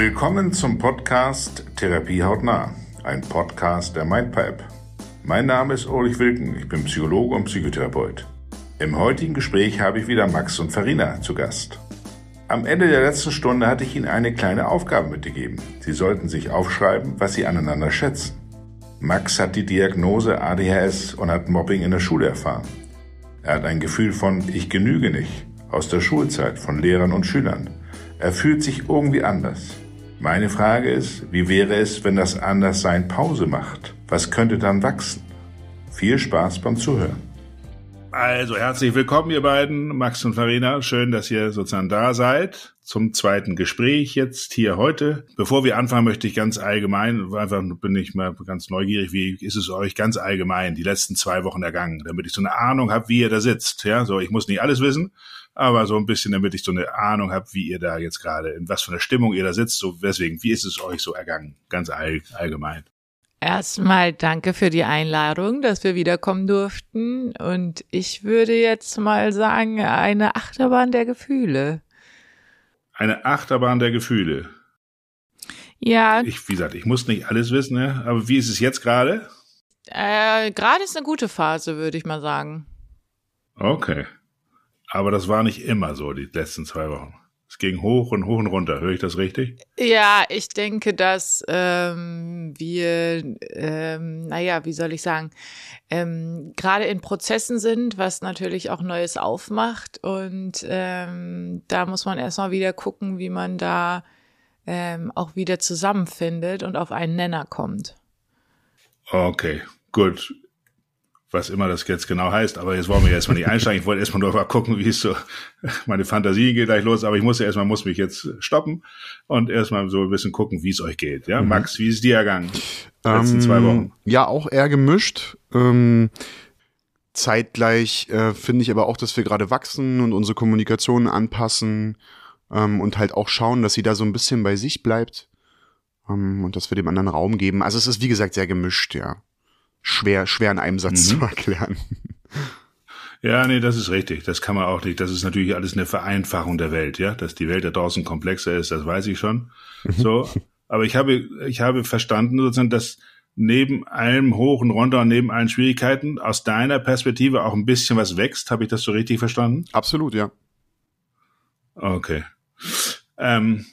Willkommen zum Podcast Therapie hautnah, ein Podcast der Mindpipe. Mein Name ist Ulrich Wilken, ich bin Psychologe und Psychotherapeut. Im heutigen Gespräch habe ich wieder Max und Farina zu Gast. Am Ende der letzten Stunde hatte ich Ihnen eine kleine Aufgabe mitgegeben. Sie sollten sich aufschreiben, was Sie aneinander schätzen. Max hat die Diagnose ADHS und hat Mobbing in der Schule erfahren. Er hat ein Gefühl von Ich genüge nicht aus der Schulzeit von Lehrern und Schülern. Er fühlt sich irgendwie anders. Meine Frage ist, wie wäre es, wenn das Anderssein Pause macht? Was könnte dann wachsen? Viel Spaß beim Zuhören. Also herzlich willkommen, ihr beiden, Max und Farina. Schön, dass ihr sozusagen da seid zum zweiten Gespräch jetzt hier heute. Bevor wir anfangen, möchte ich ganz allgemein, einfach bin ich mal ganz neugierig, wie ist es euch ganz allgemein die letzten zwei Wochen ergangen, damit ich so eine Ahnung habe, wie ihr da sitzt. Ja, so ich muss nicht alles wissen, aber so ein bisschen, damit ich so eine Ahnung habe, wie ihr da jetzt gerade, in was für einer Stimmung ihr da sitzt. So deswegen, wie ist es euch so ergangen, ganz all, allgemein? Erstmal danke für die Einladung, dass wir wiederkommen durften. Und ich würde jetzt mal sagen, eine Achterbahn der Gefühle. Eine Achterbahn der Gefühle. Ja. Ich, wie gesagt, ich muss nicht alles wissen, ne? aber wie ist es jetzt gerade? Äh, gerade ist eine gute Phase, würde ich mal sagen. Okay. Aber das war nicht immer so, die letzten zwei Wochen. Es ging hoch und hoch und runter. Höre ich das richtig? Ja, ich denke, dass ähm, wir, ähm, naja, wie soll ich sagen, ähm, gerade in Prozessen sind, was natürlich auch Neues aufmacht. Und ähm, da muss man erstmal wieder gucken, wie man da ähm, auch wieder zusammenfindet und auf einen Nenner kommt. Okay, gut was immer das jetzt genau heißt. Aber jetzt wollen wir erstmal nicht einsteigen. Ich wollte erstmal nur mal gucken, wie es so, meine Fantasie geht gleich los. Aber ich muss ja erstmal, muss mich jetzt stoppen und erstmal so ein bisschen gucken, wie es euch geht. Ja, mhm. Max, wie ist es dir ergangen? Letzten ähm, zwei Wochen. Ja, auch eher gemischt. Ähm, zeitgleich äh, finde ich aber auch, dass wir gerade wachsen und unsere Kommunikation anpassen ähm, und halt auch schauen, dass sie da so ein bisschen bei sich bleibt ähm, und dass wir dem anderen Raum geben. Also es ist wie gesagt sehr gemischt, ja schwer, schwer in einem Satz mhm. zu erklären. Ja, nee, das ist richtig. Das kann man auch nicht. Das ist natürlich alles eine Vereinfachung der Welt, ja. Dass die Welt da draußen komplexer ist, das weiß ich schon. So. Aber ich habe, ich habe verstanden sozusagen, dass neben allem Hoch und Runter und neben allen Schwierigkeiten aus deiner Perspektive auch ein bisschen was wächst. Habe ich das so richtig verstanden? Absolut, ja. Okay. Ähm,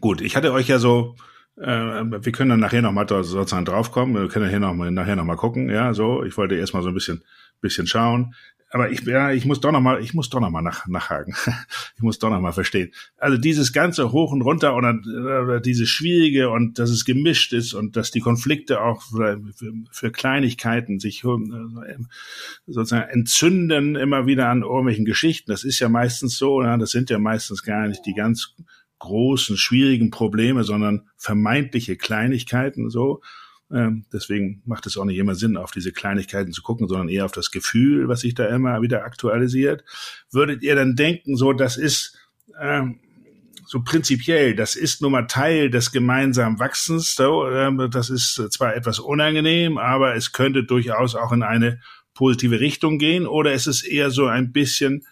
gut, ich hatte euch ja so äh, wir können dann nachher nochmal sozusagen draufkommen. Wir können hier noch mal, nachher nochmal gucken. Ja, so. Ich wollte erstmal so ein bisschen, bisschen schauen. Aber ich, ja, ich muss doch nochmal, ich muss doch nochmal nach, nachhaken. ich muss doch nochmal verstehen. Also dieses ganze Hoch und Runter oder, oder dieses Schwierige und dass es gemischt ist und dass die Konflikte auch für, für Kleinigkeiten sich äh, sozusagen entzünden immer wieder an irgendwelchen Geschichten. Das ist ja meistens so, ja, das sind ja meistens gar nicht die ganz großen, schwierigen Probleme, sondern vermeintliche Kleinigkeiten so. Ähm, deswegen macht es auch nicht immer Sinn, auf diese Kleinigkeiten zu gucken, sondern eher auf das Gefühl, was sich da immer wieder aktualisiert. Würdet ihr dann denken, so, das ist ähm, so prinzipiell, das ist nun mal Teil des gemeinsamen Wachsens. So, ähm, das ist zwar etwas unangenehm, aber es könnte durchaus auch in eine positive Richtung gehen. Oder ist es eher so ein bisschen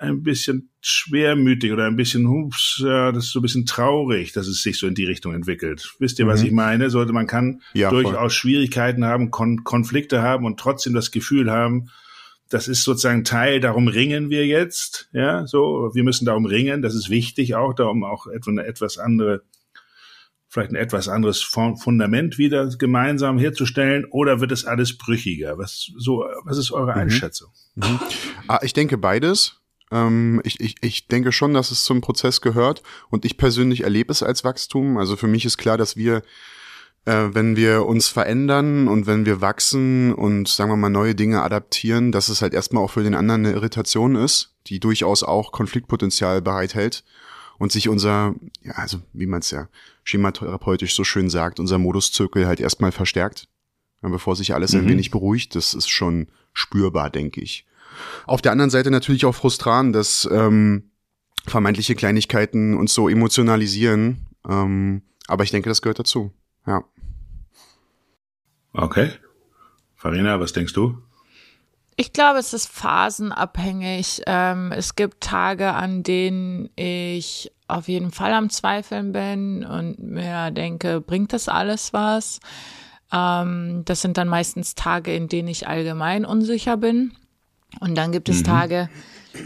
ein bisschen schwermütig oder ein bisschen, hups, ja, das ist so ein bisschen traurig, dass es sich so in die Richtung entwickelt. Wisst ihr, was mhm. ich meine? Sollte man kann ja, durchaus voll. Schwierigkeiten haben, Kon Konflikte haben und trotzdem das Gefühl haben, das ist sozusagen Teil, darum ringen wir jetzt, ja, so, wir müssen darum ringen, das ist wichtig auch, darum auch etwa eine etwas andere, vielleicht ein etwas anderes Fundament wieder gemeinsam herzustellen, oder wird es alles brüchiger? Was, so, was ist eure mhm. Einschätzung? Mhm. Ah, ich denke beides. Ähm, ich, ich, ich denke schon, dass es zum Prozess gehört und ich persönlich erlebe es als Wachstum. Also für mich ist klar, dass wir, äh, wenn wir uns verändern und wenn wir wachsen und sagen wir mal neue Dinge adaptieren, dass es halt erstmal auch für den anderen eine Irritation ist, die durchaus auch Konfliktpotenzial bereithält und sich unser, ja, also wie man es ja schematherapeutisch so schön sagt, unser Moduszirkel halt erstmal verstärkt, bevor sich alles mhm. ein wenig beruhigt. Das ist schon spürbar, denke ich. Auf der anderen Seite natürlich auch frustrant, dass ähm, vermeintliche Kleinigkeiten uns so emotionalisieren. Ähm, aber ich denke, das gehört dazu. Ja. Okay. Farina, was denkst du? Ich glaube, es ist phasenabhängig. Ähm, es gibt Tage, an denen ich auf jeden Fall am Zweifeln bin und mir denke, bringt das alles was? Ähm, das sind dann meistens Tage, in denen ich allgemein unsicher bin. Und dann gibt es mhm. Tage,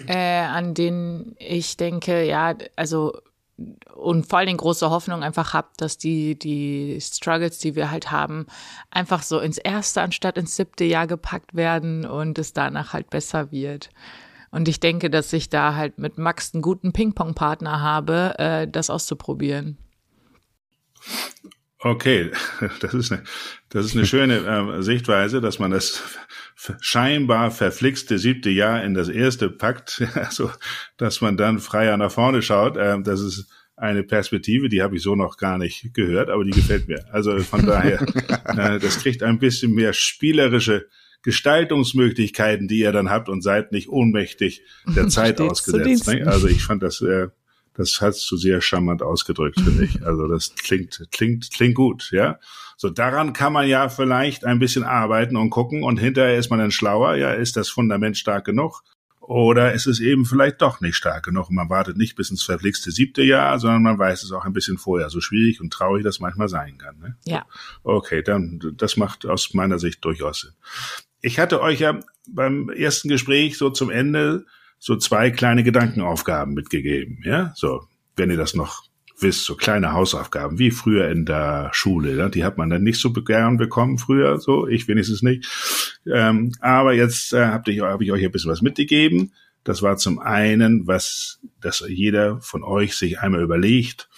äh, an denen ich denke, ja, also und vor allen Dingen große Hoffnung einfach habe, dass die, die Struggles, die wir halt haben, einfach so ins erste anstatt ins siebte Jahr gepackt werden und es danach halt besser wird. Und ich denke, dass ich da halt mit Max einen guten Ping-Pong-Partner habe, äh, das auszuprobieren. Okay, das ist eine, das ist eine schöne äh, Sichtweise, dass man das scheinbar verflixte siebte Jahr in das erste packt, also dass man dann freier nach vorne schaut. Äh, das ist eine Perspektive, die habe ich so noch gar nicht gehört, aber die gefällt mir. Also von daher, äh, das kriegt ein bisschen mehr spielerische Gestaltungsmöglichkeiten, die ihr dann habt und seid nicht ohnmächtig der Zeit ausgesetzt. Ne? Also ich fand das äh, das hast du sehr charmant ausgedrückt, finde ich. Also das klingt, klingt, klingt gut, ja. So daran kann man ja vielleicht ein bisschen arbeiten und gucken und hinterher ist man dann schlauer. Ja, ist das Fundament stark genug? Oder ist es eben vielleicht doch nicht stark genug? Man wartet nicht bis ins verflixte siebte Jahr, sondern man weiß es auch ein bisschen vorher, so schwierig und traurig das manchmal sein kann. Ne? Ja. Okay, dann das macht aus meiner Sicht durchaus Sinn. Ich hatte euch ja beim ersten Gespräch so zum Ende so zwei kleine Gedankenaufgaben mitgegeben. Ja, so, wenn ihr das noch wisst, so kleine Hausaufgaben, wie früher in der Schule. Ja? Die hat man dann nicht so gern bekommen früher, so, ich wenigstens nicht. Ähm, aber jetzt äh, habe ich, hab ich euch ein bisschen was mitgegeben. Das war zum einen, was, dass jeder von euch sich einmal überlegt,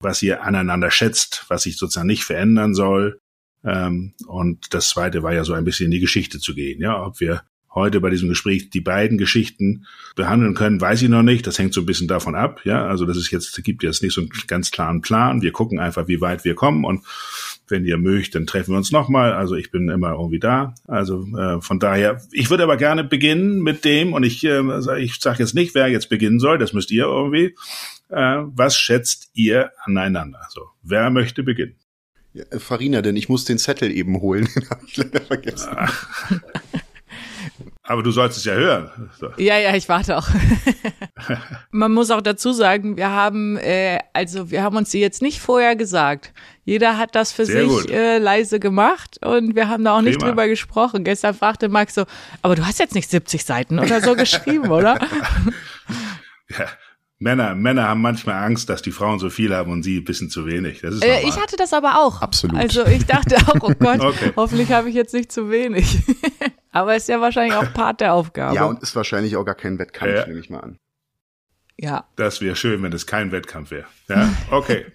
was ihr aneinander schätzt, was sich sozusagen nicht verändern soll. Ähm, und das zweite war ja so ein bisschen in die Geschichte zu gehen, ja, ob wir heute bei diesem Gespräch die beiden Geschichten behandeln können, weiß ich noch nicht. Das hängt so ein bisschen davon ab. Ja, also das ist jetzt, gibt jetzt nicht so einen ganz klaren Plan. Wir gucken einfach, wie weit wir kommen und wenn ihr mögt, dann treffen wir uns nochmal. Also ich bin immer irgendwie da. Also äh, von daher, ich würde aber gerne beginnen mit dem, und ich, äh, ich sage jetzt nicht, wer jetzt beginnen soll, das müsst ihr irgendwie. Äh, was schätzt ihr aneinander? So, wer möchte beginnen? Ja, Farina, denn ich muss den Zettel eben holen. Den habe ich leider vergessen. Aber du sollst es ja hören. So. Ja, ja, ich warte auch. Man muss auch dazu sagen, wir haben, äh, also wir haben uns die jetzt nicht vorher gesagt. Jeder hat das für Sehr sich äh, leise gemacht und wir haben da auch Prima. nicht drüber gesprochen. Gestern fragte Max so, aber du hast jetzt nicht 70 Seiten oder so geschrieben, oder? ja. Männer, Männer haben manchmal Angst, dass die Frauen so viel haben und sie ein bisschen zu wenig. Das ist äh, ich hatte das aber auch. Absolut. Also ich dachte auch, oh Gott, okay. hoffentlich habe ich jetzt nicht zu wenig. Aber ist ja wahrscheinlich auch Part der Aufgabe. Ja, und ist wahrscheinlich auch gar kein Wettkampf, ja. nehme ich mal an. Ja. Das wäre schön, wenn es kein Wettkampf wäre. Ja, okay.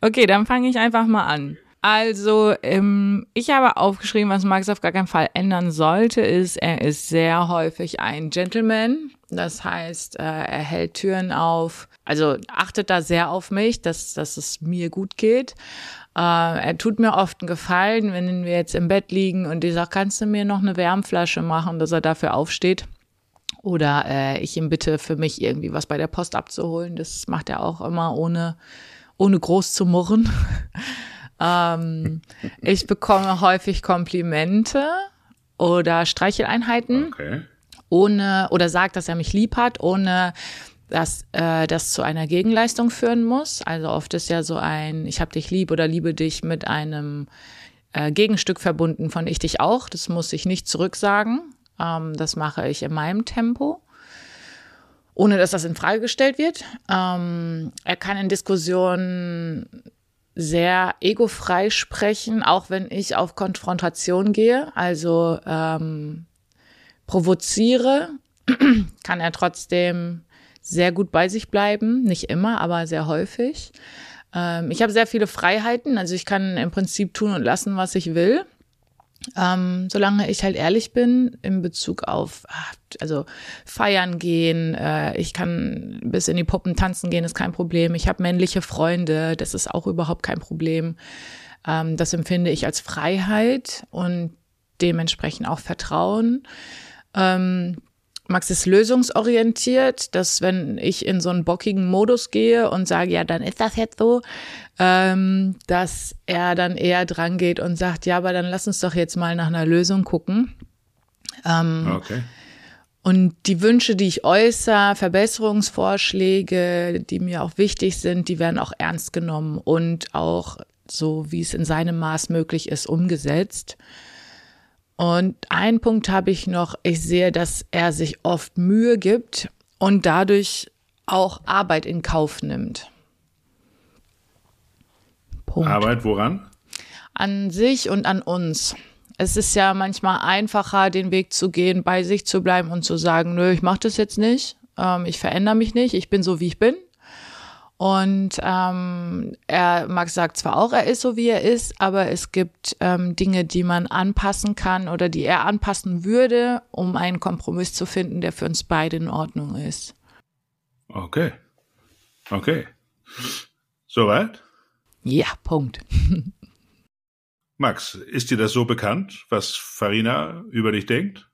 okay, dann fange ich einfach mal an. Also, ähm, ich habe aufgeschrieben, was Max auf gar keinen Fall ändern sollte, ist, er ist sehr häufig ein Gentleman. Das heißt, äh, er hält Türen auf, also achtet da sehr auf mich, dass, dass es mir gut geht. Äh, er tut mir oft einen Gefallen, wenn wir jetzt im Bett liegen und ich sage, kannst du mir noch eine Wärmflasche machen, dass er dafür aufsteht? Oder äh, ich ihm bitte für mich irgendwie was bei der Post abzuholen. Das macht er auch immer ohne, ohne groß zu murren. Ähm, ich bekomme häufig Komplimente oder Streicheleinheiten. Okay. Ohne, oder sagt, dass er mich lieb hat, ohne dass äh, das zu einer Gegenleistung führen muss. Also oft ist ja so ein, ich habe dich lieb oder liebe dich mit einem äh, Gegenstück verbunden von ich dich auch. Das muss ich nicht zurücksagen. Ähm, das mache ich in meinem Tempo ohne dass das in Frage gestellt wird. Ähm, er kann in Diskussionen sehr egofrei sprechen, auch wenn ich auf Konfrontation gehe, also ähm, provoziere, kann er trotzdem sehr gut bei sich bleiben. Nicht immer, aber sehr häufig. Ähm, ich habe sehr viele Freiheiten, also ich kann im Prinzip tun und lassen, was ich will. Ähm, solange ich halt ehrlich bin in Bezug auf, ah, also feiern gehen, äh, ich kann bis in die Puppen tanzen gehen, ist kein Problem. Ich habe männliche Freunde, das ist auch überhaupt kein Problem. Ähm, das empfinde ich als Freiheit und dementsprechend auch Vertrauen. Ähm, Max ist lösungsorientiert, dass wenn ich in so einen bockigen Modus gehe und sage, ja, dann ist das jetzt so, ähm, dass er dann eher dran geht und sagt, ja, aber dann lass uns doch jetzt mal nach einer Lösung gucken. Ähm, Okay. Und die Wünsche, die ich äußere, Verbesserungsvorschläge, die mir auch wichtig sind, die werden auch ernst genommen und auch so, wie es in seinem Maß möglich ist, umgesetzt. Und einen Punkt habe ich noch. Ich sehe, dass er sich oft Mühe gibt und dadurch auch Arbeit in Kauf nimmt. Punkt Arbeit woran? an sich und an uns. Es ist ja manchmal einfacher, den Weg zu gehen, bei sich zu bleiben und zu sagen, nö, ich mache das jetzt nicht, ähm, ich verändere mich nicht, ich bin so, wie ich bin. Und ähm, er, Max sagt zwar auch, er ist so, wie er ist, aber es gibt ähm, Dinge, die man anpassen kann oder die er anpassen würde, um einen Kompromiss zu finden, der für uns beide in Ordnung ist. Okay. Okay. Soweit? Ja, Punkt. Max, ist dir das so bekannt, was Farina über dich denkt?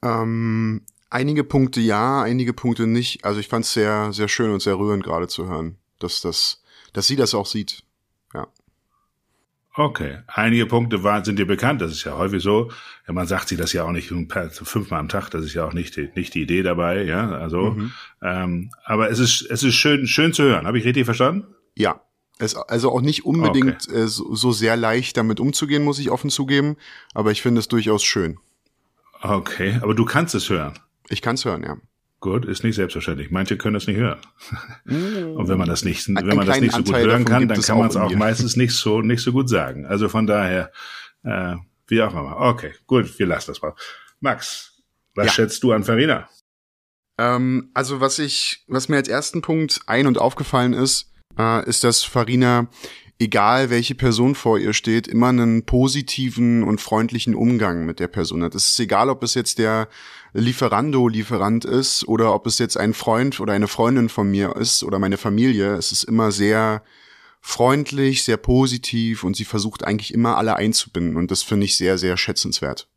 Ähm, einige Punkte ja, einige Punkte nicht. Also ich fand es sehr, sehr schön und sehr rührend gerade zu hören, dass das, dass sie das auch sieht. Ja. Okay. Einige Punkte waren, sind dir bekannt. Das ist ja häufig so. Ja, man sagt sich das ja auch nicht per- fünfmal am Tag. Das ist ja auch nicht die, nicht die Idee dabei. Ja, also, ähm, aber es ist, es ist schön, schön zu hören. Habe ich richtig verstanden? Ja. Es, also auch nicht unbedingt äh, so, so sehr leicht damit umzugehen, muss ich offen zugeben. Aber ich finde es durchaus schön. Okay. Aber du kannst es hören. Ich kann es hören, ja. Gut, ist nicht selbstverständlich. Manche können es nicht hören. Und wenn man das nicht, wenn einen man das nicht so gut Anteil hören kann, dann kann auch man es auch mir. meistens nicht so, nicht so gut sagen. Also von daher, äh, wie auch immer. Okay, gut, wir lassen das mal. Max, was Ja. schätzt du an Farina? Ähm, also was ich, was mir als ersten Punkt ein- und aufgefallen ist, äh, ist, dass Farina, egal welche Person vor ihr steht, immer einen positiven und freundlichen Umgang mit der Person hat. Es ist egal, ob es jetzt der Lieferando-Lieferant ist oder ob es jetzt ein Freund oder eine Freundin von mir ist oder meine Familie. Es ist immer sehr freundlich, sehr positiv und sie versucht eigentlich immer alle einzubinden und das finde ich sehr, sehr schätzenswert.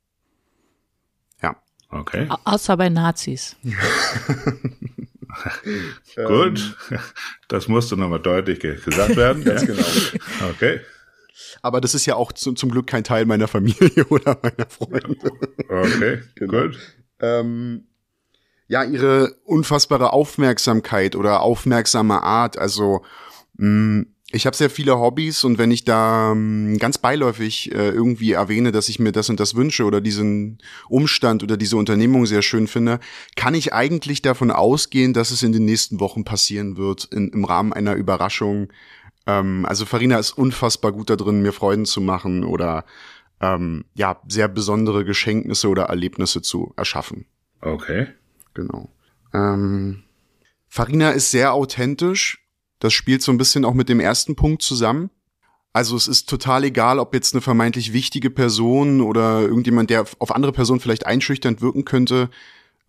Ja. Okay, Au- Außer bei Nazis. gut. Das musste nochmal deutlich ge gesagt werden. Ganz ja. genau. Okay, Aber das ist ja auch zu, zum Glück kein Teil meiner Familie oder meiner Freunde. okay, Genau. gut. Ähm, ja, ihre unfassbare Aufmerksamkeit oder aufmerksame Art. Also ich habe sehr viele Hobbys und wenn ich da mh, ganz beiläufig äh, irgendwie erwähne, dass ich mir das und das wünsche oder diesen Umstand oder diese Unternehmung sehr schön finde, kann ich eigentlich davon ausgehen, dass es in den nächsten Wochen passieren wird in, im Rahmen einer Überraschung. Ähm, also Farina ist unfassbar gut da drin, mir Freuden zu machen oder ähm, ja sehr besondere Geschenknisse oder Erlebnisse zu erschaffen. Okay, Genau. Ähm, Farina ist sehr authentisch. Das spielt so ein bisschen auch mit dem ersten Punkt zusammen. Also es ist total egal, ob jetzt eine vermeintlich wichtige Person oder irgendjemand, der auf andere Personen vielleicht einschüchternd wirken könnte.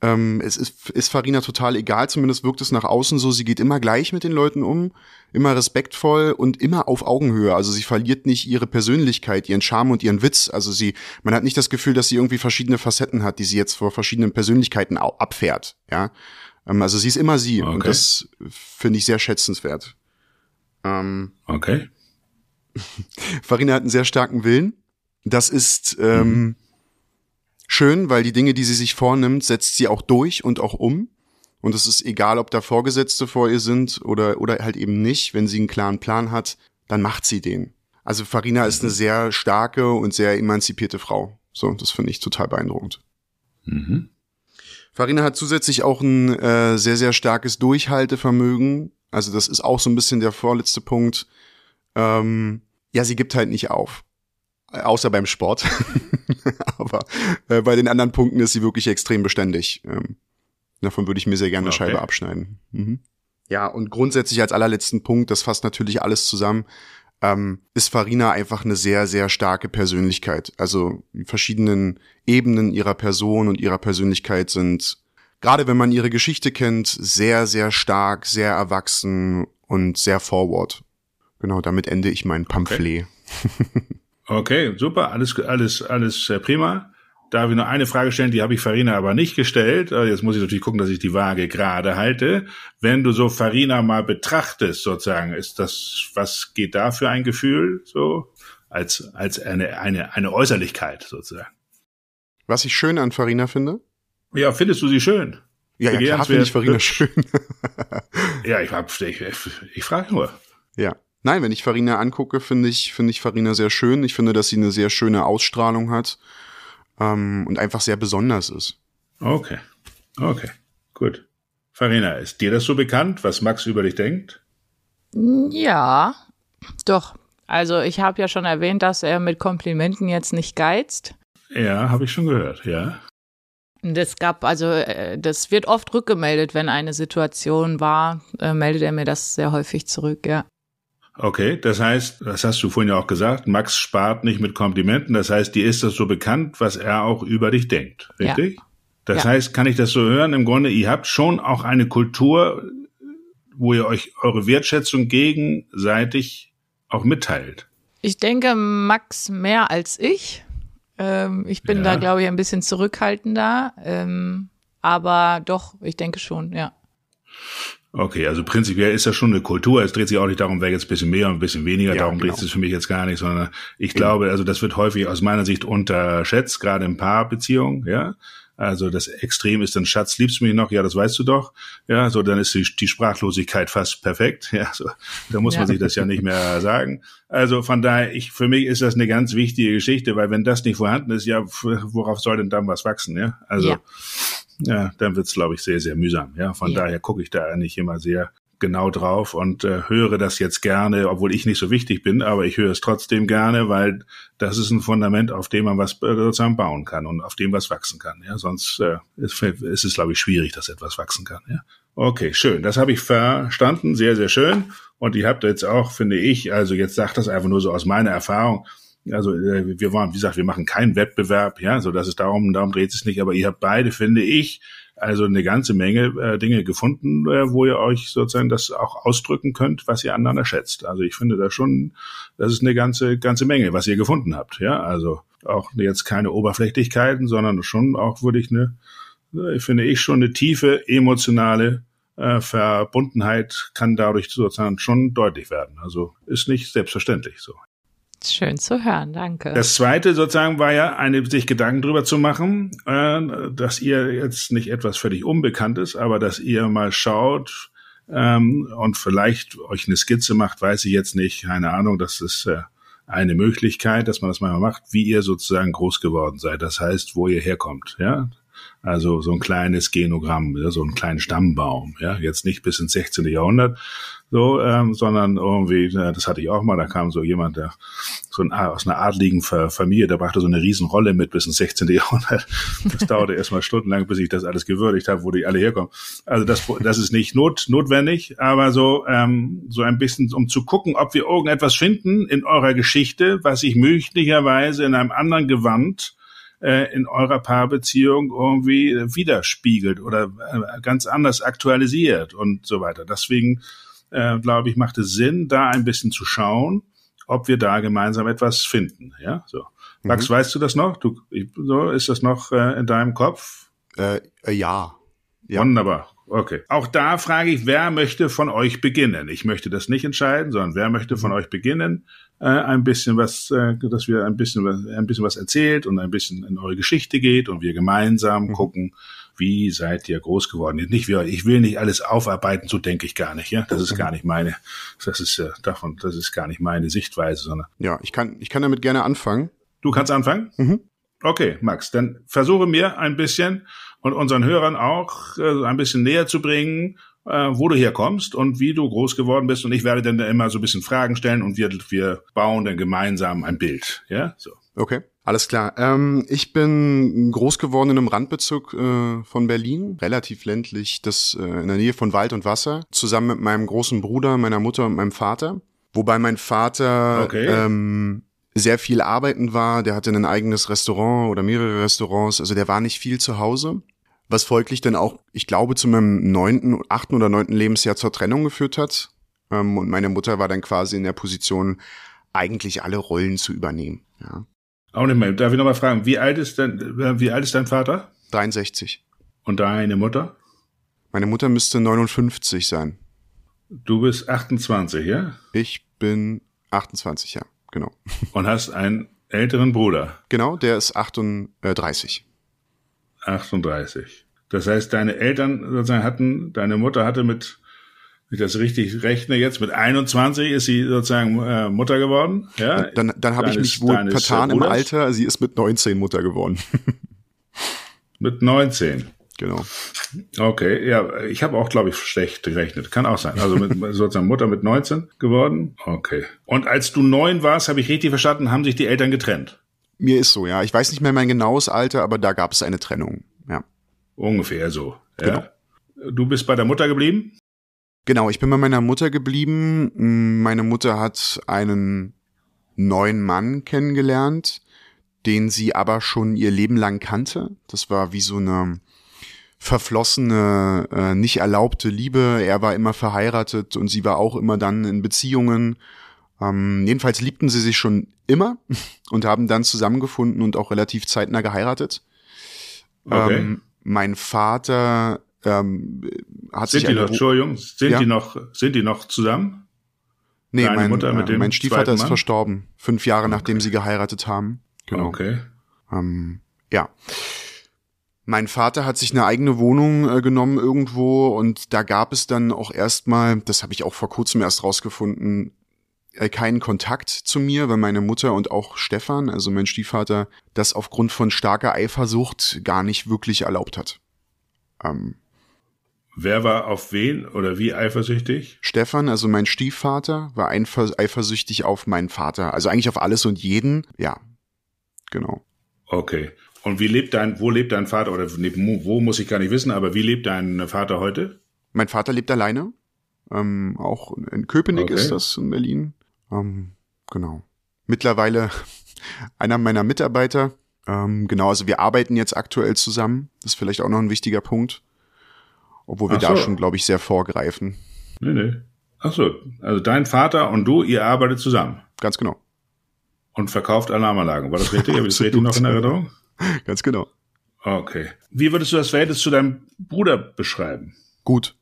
Ähm, es ist, ist Farina total egal, zumindest wirkt es nach außen so. Sie geht immer gleich mit den Leuten um, immer respektvoll und immer auf Augenhöhe. Also sie verliert nicht ihre Persönlichkeit, ihren Charme und ihren Witz. Also sie, man hat nicht das Gefühl, dass sie irgendwie verschiedene Facetten hat, die sie jetzt vor verschiedenen Persönlichkeiten abfährt. Ja, also sie ist immer sie und Okay. das finde ich sehr schätzenswert. Ähm, okay, Farina hat einen sehr starken Willen. Das ist ähm, schön, weil die Dinge, die sie sich vornimmt, setzt sie auch durch und auch um. Und es ist egal, ob da Vorgesetzte vor ihr sind oder, oder halt eben nicht. Wenn sie einen klaren Plan hat, dann macht sie den. Also Farina ist eine sehr starke und sehr emanzipierte Frau. So, das finde ich total beeindruckend. mhm. Farina hat zusätzlich auch ein äh, sehr, sehr starkes Durchhaltevermögen. Also das ist auch so ein bisschen der vorletzte Punkt. Ähm, ja, sie gibt halt nicht auf. Äh, Außer beim Sport. Aber äh, bei den anderen Punkten ist sie wirklich extrem beständig. Ähm, davon würde ich mir sehr gerne eine Okay. Scheibe abschneiden. Mhm. Ja, und grundsätzlich als allerletzten Punkt, das fasst natürlich alles zusammen, ähm, ist Farina einfach eine sehr, sehr starke Persönlichkeit. Also die verschiedenen Ebenen ihrer Person und ihrer Persönlichkeit sind, gerade wenn man ihre Geschichte kennt, sehr, sehr stark, sehr erwachsen und sehr forward. Genau, damit ende ich mein Pamphlet. Okay, super, alles, alles, alles äh, prima. Darf ich noch eine Frage stellen, die habe ich Farina aber nicht gestellt. Äh, Jetzt muss ich natürlich gucken, dass ich die Waage gerade halte. Wenn du so Farina mal betrachtest, sozusagen, ist das, was geht da für ein Gefühl, so? Als, als eine, eine, eine Äußerlichkeit, sozusagen. Was ich schön an Farina finde? Ja, findest du sie schön? Ja, ja klar finde ich Farina schön. ja, ich, hab, ich, ich, ich frage nur. Ja. Nein, wenn ich Farina angucke, finde ich, finde ich Farina sehr schön. Ich finde, dass sie eine sehr schöne Ausstrahlung hat ähm, und einfach sehr besonders ist. Okay. Okay. Gut. Farina, ist dir das so bekannt, was Max über dich denkt? Ja, doch. Also ich habe ja schon erwähnt, dass er mit Komplimenten jetzt nicht geizt. Ja, habe ich schon gehört, ja. Das gab, also äh, das wird oft rückgemeldet, wenn eine Situation war, äh, meldet er mir das sehr häufig zurück, ja. Okay, das heißt, das hast du vorhin ja auch gesagt, Max spart nicht mit Komplimenten, das heißt, dir ist das so bekannt, was er auch über dich denkt, richtig? Ja. Das ja. heißt, kann ich das so hören? Im Grunde, ihr habt schon auch eine Kultur, wo ihr euch eure Wertschätzung gegenseitig auch mitteilt. Ich denke, Max mehr als ich. Ähm, ich bin ja. da, glaube ich, ein bisschen zurückhaltender. Ähm, aber doch, ich denke schon, ja. Okay, also prinzipiell ist das schon eine Kultur. Es dreht sich auch nicht darum, wer jetzt ein bisschen mehr und ein bisschen weniger. Ja, darum genau. dreht es für mich jetzt gar nicht, sondern ich glaube, also das wird häufig aus meiner Sicht unterschätzt, gerade in Paarbeziehungen, ja. Also das Extrem ist dann Schatz, liebst du mich noch? Ja, das weißt du doch. Ja, so dann ist die, die Sprachlosigkeit fast perfekt. Ja, so da muss man sich das ja nicht mehr sagen. Also von daher, ich für mich ist das eine ganz wichtige Geschichte, weil wenn das nicht vorhanden ist, ja, worauf soll denn dann was wachsen? Ja, also ja, ja dann wird's glaube ich sehr sehr mühsam. Ja, von ja. daher gucke ich da eigentlich immer sehr genau drauf und äh, höre das jetzt gerne, obwohl ich nicht so wichtig bin, aber ich höre es trotzdem gerne, weil das ist ein Fundament, auf dem man was äh, sozusagen bauen kann und auf dem was wachsen kann. Ja, sonst äh, ist, ist es, glaube ich, schwierig, dass etwas wachsen kann. Ja. Okay, schön. Das habe ich verstanden. Sehr, sehr schön. Und ihr habt jetzt auch, finde ich, also jetzt sagt das einfach nur so aus meiner Erfahrung, also äh, wir waren, wie gesagt, wir machen keinen Wettbewerb, ja, so dass es darum, darum dreht es nicht, aber ihr habt beide, finde ich, also eine ganze Menge äh, Dinge gefunden, äh, wo ihr euch sozusagen das auch ausdrücken könnt, was ihr aneinander schätzt. Also ich finde da schon, das ist eine ganze, ganze Menge, was ihr gefunden habt, ja, also auch jetzt keine Oberflächlichkeiten, sondern schon auch würde ich eine, äh, finde ich schon eine tiefe emotionale äh, Verbundenheit kann dadurch sozusagen schon deutlich werden. Also ist nicht selbstverständlich so. Schön zu hören, danke. Das zweite sozusagen war ja, eine, sich Gedanken drüber zu machen, äh, dass ihr jetzt nicht etwas völlig Unbekanntes, aber dass ihr mal schaut ähm, und vielleicht euch eine Skizze macht, weiß ich jetzt nicht, keine Ahnung, das ist äh, eine Möglichkeit, dass man das mal macht, wie ihr sozusagen groß geworden seid. Das heißt, wo ihr herkommt, ja. Also so ein kleines Genogramm, so ein kleinen Stammbaum, ja, jetzt nicht bis ins 16. Jahrhundert, so, ähm, sondern irgendwie, äh, das hatte ich auch mal, da kam so jemand, der so ein, aus einer adligen Familie, der brachte so eine Riesenrolle mit bis ins 16. Jahrhundert. Das dauerte erstmal stundenlang, bis ich das alles gewürdigt habe, wo die alle herkommen. Also das, das ist nicht not, notwendig, aber so, ähm, so ein bisschen, um zu gucken, ob wir irgendetwas finden in eurer Geschichte, was sich möglicherweise in einem anderen Gewand äh, in eurer Paarbeziehung irgendwie widerspiegelt oder äh, ganz anders aktualisiert und so weiter. Deswegen äh, glaube ich, macht es Sinn, da ein bisschen zu schauen, ob wir da gemeinsam etwas finden. Ja, so. Max, mhm. weißt du das noch? Du, so, ist das noch äh, in deinem Kopf? Äh, äh, ja. ja. Wunderbar. Okay. Auch da frage ich, wer möchte von euch beginnen? Ich möchte das nicht entscheiden, sondern wer möchte von mhm. euch beginnen? Äh, ein bisschen was, äh, dass wir ein bisschen was, ein bisschen was erzählt und ein bisschen in eure Geschichte geht und wir gemeinsam mhm. gucken, wie seid ihr groß geworden? Nicht, ich will nicht alles aufarbeiten, so denke ich gar nicht, ja. Das ist gar nicht meine, das ist äh, davon, das ist gar nicht meine Sichtweise, sondern. Ja, ich kann, ich kann damit gerne anfangen. Du kannst anfangen? Mhm. Okay, Max, dann versuche mir ein bisschen und unseren Hörern auch äh, ein bisschen näher zu bringen, äh, wo du herkommst und wie du groß geworden bist. Und ich werde dann da immer so ein bisschen Fragen stellen und wir, wir bauen dann gemeinsam ein Bild. Ja, so. Okay. Alles klar. Ähm, ich bin groß geworden in einem Randbezirk äh, von Berlin, relativ ländlich, das äh, in der Nähe von Wald und Wasser, zusammen mit meinem großen Bruder, meiner Mutter und meinem Vater. Wobei mein Vater okay. ähm, sehr viel arbeiten war, der hatte ein eigenes Restaurant oder mehrere Restaurants, also der war nicht viel zu Hause was folglich dann auch, ich glaube, zu meinem neunten, achten oder neunten Lebensjahr zur Trennung geführt hat. Ähm, und meine Mutter war dann quasi in der Position, eigentlich alle Rollen zu übernehmen. Ja. Auch nicht mehr. Darf ich nochmal fragen, wie alt ist dein, wie alt ist dein Vater? 63. Und deine Mutter? Meine Mutter müsste 59 sein. Du bist 28, ja? Ich bin 28, ja, genau. Und hast einen älteren Bruder? Genau, der ist 38. 38. Das heißt, deine Eltern sozusagen hatten, deine Mutter hatte mit, wenn ich das richtig rechne, jetzt mit 21 ist sie sozusagen äh, Mutter geworden. Ja? Dann, dann habe ich mich wohl vertan im Alter. Sie ist mit 19 Mutter geworden. mit 19. Genau. Okay, ja, ich habe auch, glaube ich, schlecht gerechnet. Kann auch sein. Also mit, sozusagen Mutter mit 19 geworden. Okay. Und als du neun warst, habe ich richtig verstanden, haben sich die Eltern getrennt. Mir ist so, ja. Ich weiß nicht mehr mein genaues Alter, aber da gab es eine Trennung, ja. Ungefähr so. Ja. Genau. Du bist bei der Mutter geblieben? Genau, ich bin bei meiner Mutter geblieben. Meine Mutter hat einen neuen Mann kennengelernt, den sie aber schon ihr Leben lang kannte. Das war wie so eine verflossene, äh, nicht erlaubte Liebe. Er war immer verheiratet und sie war auch immer dann in Beziehungen. Ähm, jedenfalls liebten sie sich schon immer und haben dann zusammengefunden und auch relativ zeitnah geheiratet. Okay. Ähm, mein Vater ähm, hat sind sich die noch, Entschuldigung, sind ja? die noch, sind die noch zusammen? Nee, Deine mein, Mutter mit äh, dem mein Stiefvater ist verstorben, fünf Jahre okay. nachdem sie geheiratet haben. Genau. Okay. Ähm, ja. Mein Vater hat sich eine eigene Wohnung äh, genommen irgendwo und da gab es dann auch erstmal, das habe ich auch vor kurzem erst rausgefunden, keinen Kontakt zu mir, weil meine Mutter und auch Stefan, also mein Stiefvater, das aufgrund von starker Eifersucht gar nicht wirklich erlaubt hat. Ähm, Wer war auf wen oder wie eifersüchtig? Stefan, also mein Stiefvater, war eifersüchtig auf meinen Vater. Also eigentlich auf alles und jeden. Ja, genau. Okay. Und wie lebt dein, wo lebt dein Vater, oder wo muss ich gar nicht wissen, aber wie lebt dein Vater heute? Mein Vater lebt alleine. Ähm, auch in Köpenick okay. ist das, in Berlin. Ähm, genau. Mittlerweile einer meiner Mitarbeiter. Ähm, genau, also wir arbeiten jetzt aktuell zusammen. Das ist vielleicht auch noch ein wichtiger Punkt. Obwohl wir Ach da schon, glaube ich, sehr vorgreifen. Nee, nee. Ach so, also dein Vater und du, ihr arbeitet zusammen. Ganz genau. Und verkauft Alarmanlagen. War das richtig? Habe ich das richtig noch in Erinnerung? Ganz genau. Okay. Wie würdest du das Verhältnis zu deinem Bruder beschreiben? Gut.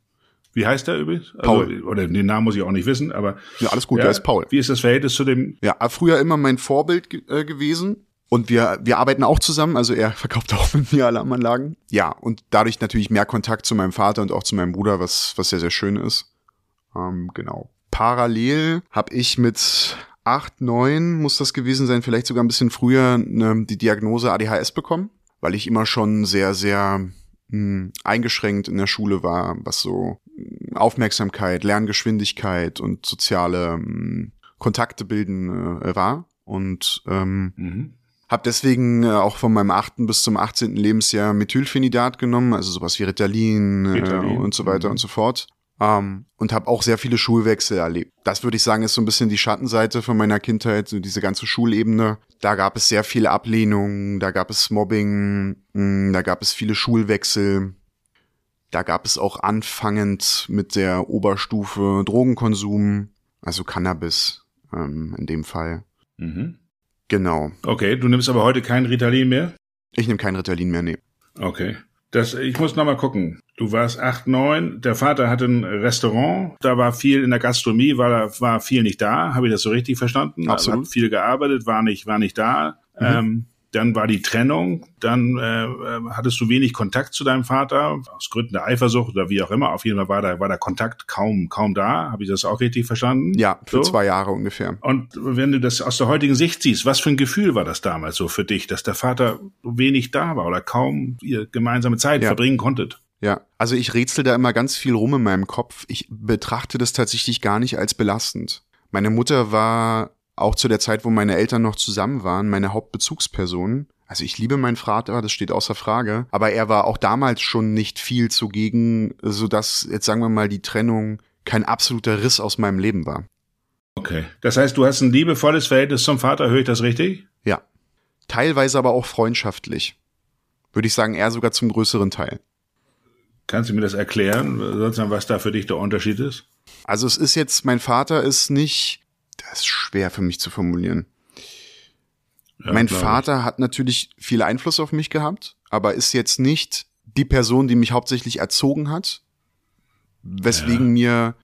Wie heißt der übrigens? Also, Paul. Oder den Namen muss ich auch nicht wissen, aber. Ja, alles gut, ja, der ist Paul. Wie ist das Verhältnis zu dem? Ja, früher immer mein Vorbild äh, gewesen. Und wir, wir arbeiten auch zusammen, also er verkauft auch mit mir Alarmanlagen. Ja, und dadurch natürlich mehr Kontakt zu meinem Vater und auch zu meinem Bruder, was, was sehr, sehr schön ist. Ähm, genau. Parallel habe ich mit acht, neun muss das gewesen sein, vielleicht sogar ein bisschen früher, ne, die Diagnose ADHS bekommen, weil ich immer schon sehr, sehr mh, hm, eingeschränkt in der Schule war, was so Aufmerksamkeit, Lerngeschwindigkeit und soziale mh, hm, Kontakte bilden äh, war. Und ähm, mhm. habe deswegen äh, auch von meinem achten bis zum 18. Lebensjahr Methylphenidat genommen, also sowas wie Ritalin, Ritalin. Äh, und so weiter mhm. und so fort. Ähm, und habe auch sehr viele Schulwechsel erlebt. Das würde ich sagen, ist so ein bisschen die Schattenseite von meiner Kindheit, so diese ganze Schulebene. Da gab es sehr viel Ablehnung, da gab es Mobbing, mh, hm, da gab es viele Schulwechsel. Da gab es auch anfangend mit der Oberstufe Drogenkonsum, also Cannabis ähm, in dem Fall. Mhm. Genau. Okay, du nimmst aber heute kein Ritalin mehr? Ich nehme kein Ritalin mehr, nee. Okay. Das, ich muss noch mal gucken. Du warst acht, neun. Der Vater hatte ein Restaurant. Da war viel in der Gastronomie, war, war viel nicht da. Habe ich das so richtig verstanden? Absolut. Also hat viel gearbeitet, war nicht, war nicht da. Mhm. Ähm, dann war die Trennung, dann äh, äh, hattest du wenig Kontakt zu deinem Vater, aus Gründen der Eifersucht oder wie auch immer. Auf jeden Fall war da war der Kontakt kaum kaum da. Habe ich das auch richtig verstanden? Ja, für so. zwei Jahre ungefähr. Und wenn du das aus der heutigen Sicht siehst, was für ein Gefühl war das damals so für dich, dass der Vater wenig da war oder kaum ihr gemeinsame Zeit ja. verbringen konntet? Ja, also ich rätsel da immer ganz viel rum in meinem Kopf. Ich betrachte das tatsächlich gar nicht als belastend. Meine Mutter war auch zu der Zeit, wo meine Eltern noch zusammen waren, meine Hauptbezugsperson. Also ich liebe meinen Vater, das steht außer Frage, aber er war auch damals schon nicht viel zugegen, so dass jetzt sagen wir mal die Trennung kein absoluter Riss aus meinem Leben war. Okay. Das heißt, du hast ein liebevolles Verhältnis zum Vater, höre ich das richtig? Ja. Teilweise aber auch freundschaftlich. Würde ich sagen, eher sogar zum größeren Teil. Kannst du mir das erklären, was da für dich der Unterschied ist? Also es ist jetzt, mein Vater ist nicht das ist schwer für mich zu formulieren. Ja, mein Vater hat natürlich viel Einfluss auf mich gehabt, aber ist jetzt nicht die Person, die mich hauptsächlich erzogen hat, weswegen ja. mir,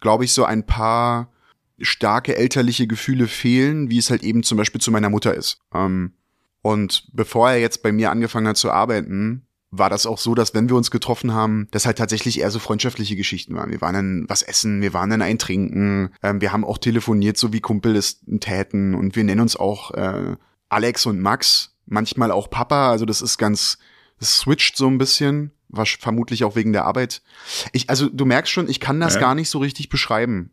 glaube ich, so ein paar starke elterliche Gefühle fehlen, wie es halt eben zum Beispiel zu meiner Mutter ist. Ähm, und bevor er jetzt bei mir angefangen hat zu arbeiten, war das auch so, dass wenn wir uns getroffen haben, das halt tatsächlich eher so freundschaftliche Geschichten waren. Wir waren dann was essen, wir waren dann ein Trinken, ähm, wir haben auch telefoniert, so wie Kumpel es täten und wir nennen uns auch äh, Alex und Max, manchmal auch Papa, also das ist ganz, das switcht so ein bisschen, was vermutlich auch wegen der Arbeit. Ich, also du merkst schon, ich kann das ja. gar nicht so richtig beschreiben.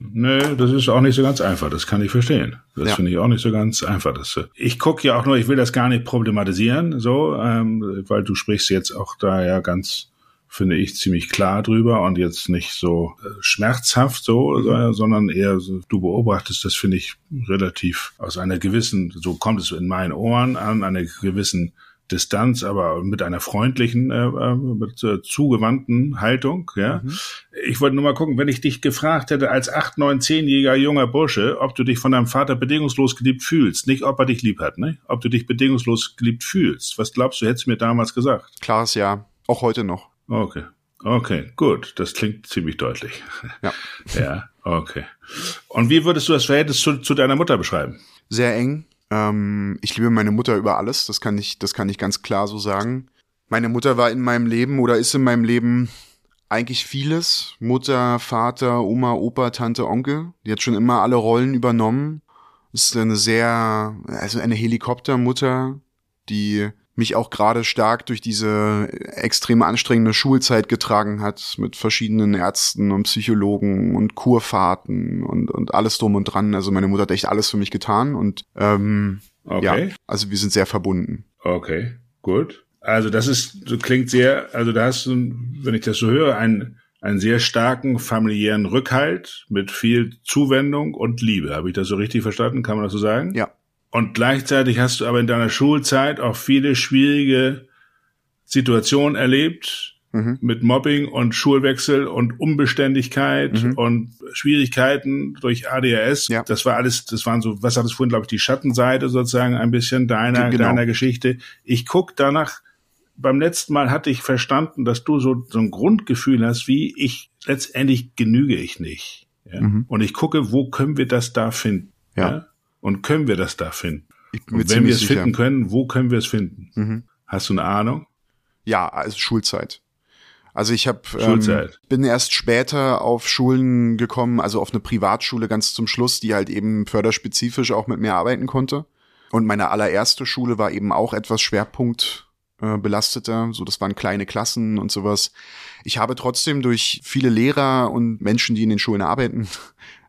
Nö, das ist auch nicht so ganz einfach. Das kann ich verstehen. Das ja. finde ich auch nicht so ganz einfach. Das, äh, ich gucke ja auch nur, ich will das gar nicht problematisieren, so, ähm, weil du sprichst jetzt auch da ja ganz, finde ich, ziemlich klar drüber und jetzt nicht so äh, schmerzhaft so, mhm. sondern eher so, du beobachtest das, finde ich, relativ aus einer gewissen, so kommt es in meinen Ohren an, einer gewissen Distanz, aber mit einer freundlichen, äh, äh, mit äh, zugewandten Haltung. Ja, mhm. ich wollte nur mal gucken, wenn ich dich gefragt hätte als acht, neun, zehnjähriger junger Bursche, ob du dich von deinem Vater bedingungslos geliebt fühlst, nicht ob er dich lieb hat, ne? Ob du dich bedingungslos geliebt fühlst. Was glaubst du, hättest du mir damals gesagt? Klares Ja, auch heute noch. Okay. Okay, gut. Das klingt ziemlich deutlich. Ja. ja, okay. Und wie würdest du das Verhältnis zu, zu deiner Mutter beschreiben? Sehr eng. Ähm, ich liebe meine Mutter über alles, das kann ich, das kann ich ganz klar so sagen. Meine Mutter war in meinem Leben oder ist in meinem Leben eigentlich vieles. Mutter, Vater, Oma, Opa, Tante, Onkel. Die hat schon immer alle Rollen übernommen. Ist eine sehr, also eine Helikoptermutter, die mich auch gerade stark durch diese extrem anstrengende Schulzeit getragen hat mit verschiedenen Ärzten und Psychologen und Kurfahrten und, und alles drum und dran. Also meine Mutter hat echt alles für mich getan und ähm, okay. ja, also wir sind sehr verbunden. Okay, gut. Also das ist, so klingt sehr, also da hast du, wenn ich das so höre, einen, einen sehr starken familiären Rückhalt mit viel Zuwendung und Liebe. Habe ich das so richtig verstanden? Kann man das so sagen? Ja, und gleichzeitig hast du aber in deiner Schulzeit auch viele schwierige Situationen erlebt mhm. mit Mobbing und Schulwechsel und Unbeständigkeit mhm. und Schwierigkeiten durch ADHS. Ja. Das war alles, das waren so, was hattest du vorhin, glaube ich, die Schattenseite sozusagen ein bisschen deiner, genau. deiner Geschichte. Ich guck danach, beim letzten Mal hatte ich verstanden, dass du so, so ein Grundgefühl hast, wie ich, letztendlich genüge ich nicht. Ja? Mhm. Und ich gucke, wo können wir das da finden? Ja. ja? Und können wir das da finden? Und wenn wir es finden können, wo können wir es finden? Mhm. Hast du eine Ahnung? Ja, also Schulzeit. Also ich habe ähm, bin erst später auf Schulen gekommen, also auf eine Privatschule ganz zum Schluss, die halt eben förderspezifisch auch mit mir arbeiten konnte. Und meine allererste Schule war eben auch etwas Schwerpunkt äh, belasteter, so das waren kleine Klassen und sowas. Ich habe trotzdem durch viele Lehrer und Menschen, die in den Schulen arbeiten,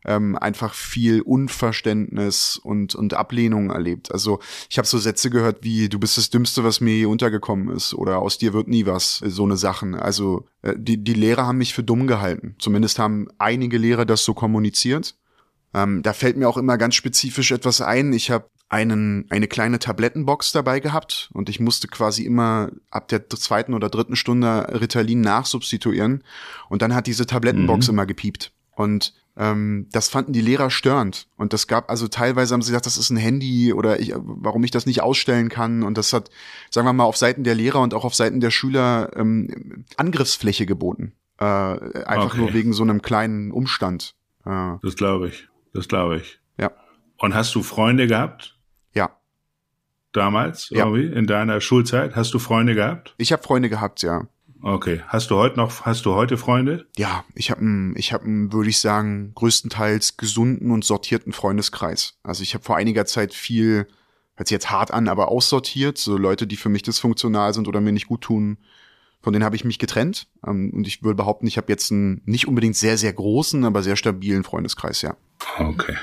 ähm, einfach viel Unverständnis und, und Ablehnung erlebt. Also ich habe so Sätze gehört wie, du bist das Dümmste, was mir je untergekommen ist oder aus dir wird nie was, so eine Sachen. Also äh, die, die Lehrer haben mich für dumm gehalten. Zumindest haben einige Lehrer das so kommuniziert. Ähm, da fällt mir auch immer ganz spezifisch etwas ein. Ich habe einen, eine kleine Tablettenbox dabei gehabt und ich musste quasi immer ab der zweiten oder dritten Stunde Ritalin nachsubstituieren und dann hat diese Tablettenbox mhm. immer gepiept. Und ähm, das fanden die Lehrer störend. Und das gab, also teilweise haben sie gesagt, das ist ein Handy oder ich, warum ich das nicht ausstellen kann. Und das hat, sagen wir mal, auf Seiten der Lehrer und auch auf Seiten der Schüler ähm, Angriffsfläche geboten. Äh, einfach okay. nur wegen so einem kleinen Umstand. Äh, das glaube ich. Das glaube ich. Ja. Und hast du Freunde gehabt? Ja. Damals, ja. irgendwie, in deiner Schulzeit? Hast du Freunde gehabt? Ich habe Freunde gehabt, ja. Okay. Hast du heute noch, hast du heute Freunde? Ja, ich habe einen, ich habe einen, würde ich sagen, größtenteils gesunden und sortierten Freundeskreis. Also ich habe vor einiger Zeit viel, hört sich jetzt hart an, aber aussortiert, so Leute, die für mich dysfunktional sind oder mir nicht gut tun. Von denen habe ich mich getrennt. Ähm, und ich würde behaupten, ich habe jetzt einen nicht unbedingt sehr, sehr großen, aber sehr stabilen Freundeskreis, ja. Okay.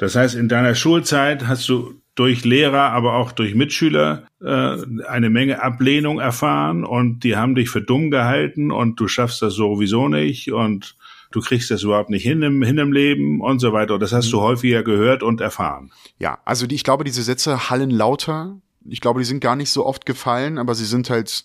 Das heißt, in deiner Schulzeit hast du durch Lehrer, aber auch durch Mitschüler äh, eine Menge Ablehnung erfahren und die haben dich für dumm gehalten und du schaffst das sowieso nicht und du kriegst das überhaupt nicht hin im, hin im Leben und so weiter. Das hast mhm. du häufiger gehört und erfahren. Ja, also die, ich glaube, diese Sätze hallen lauter. Ich glaube, die sind gar nicht so oft gefallen, aber sie sind halt,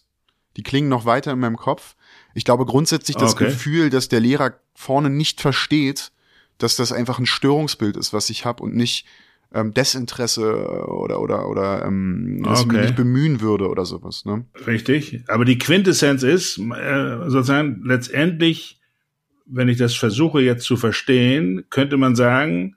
die klingen noch weiter in meinem Kopf. Ich glaube grundsätzlich das okay. Gefühl, dass der Lehrer vorne nicht versteht, dass das einfach ein Störungsbild ist, was ich habe und nicht ähm, Desinteresse oder oder oder ähm, dass okay. ich mich nicht bemühen würde oder sowas. Ne? Richtig. Aber die Quintessenz ist äh, sozusagen letztendlich, wenn ich das versuche jetzt zu verstehen, könnte man sagen,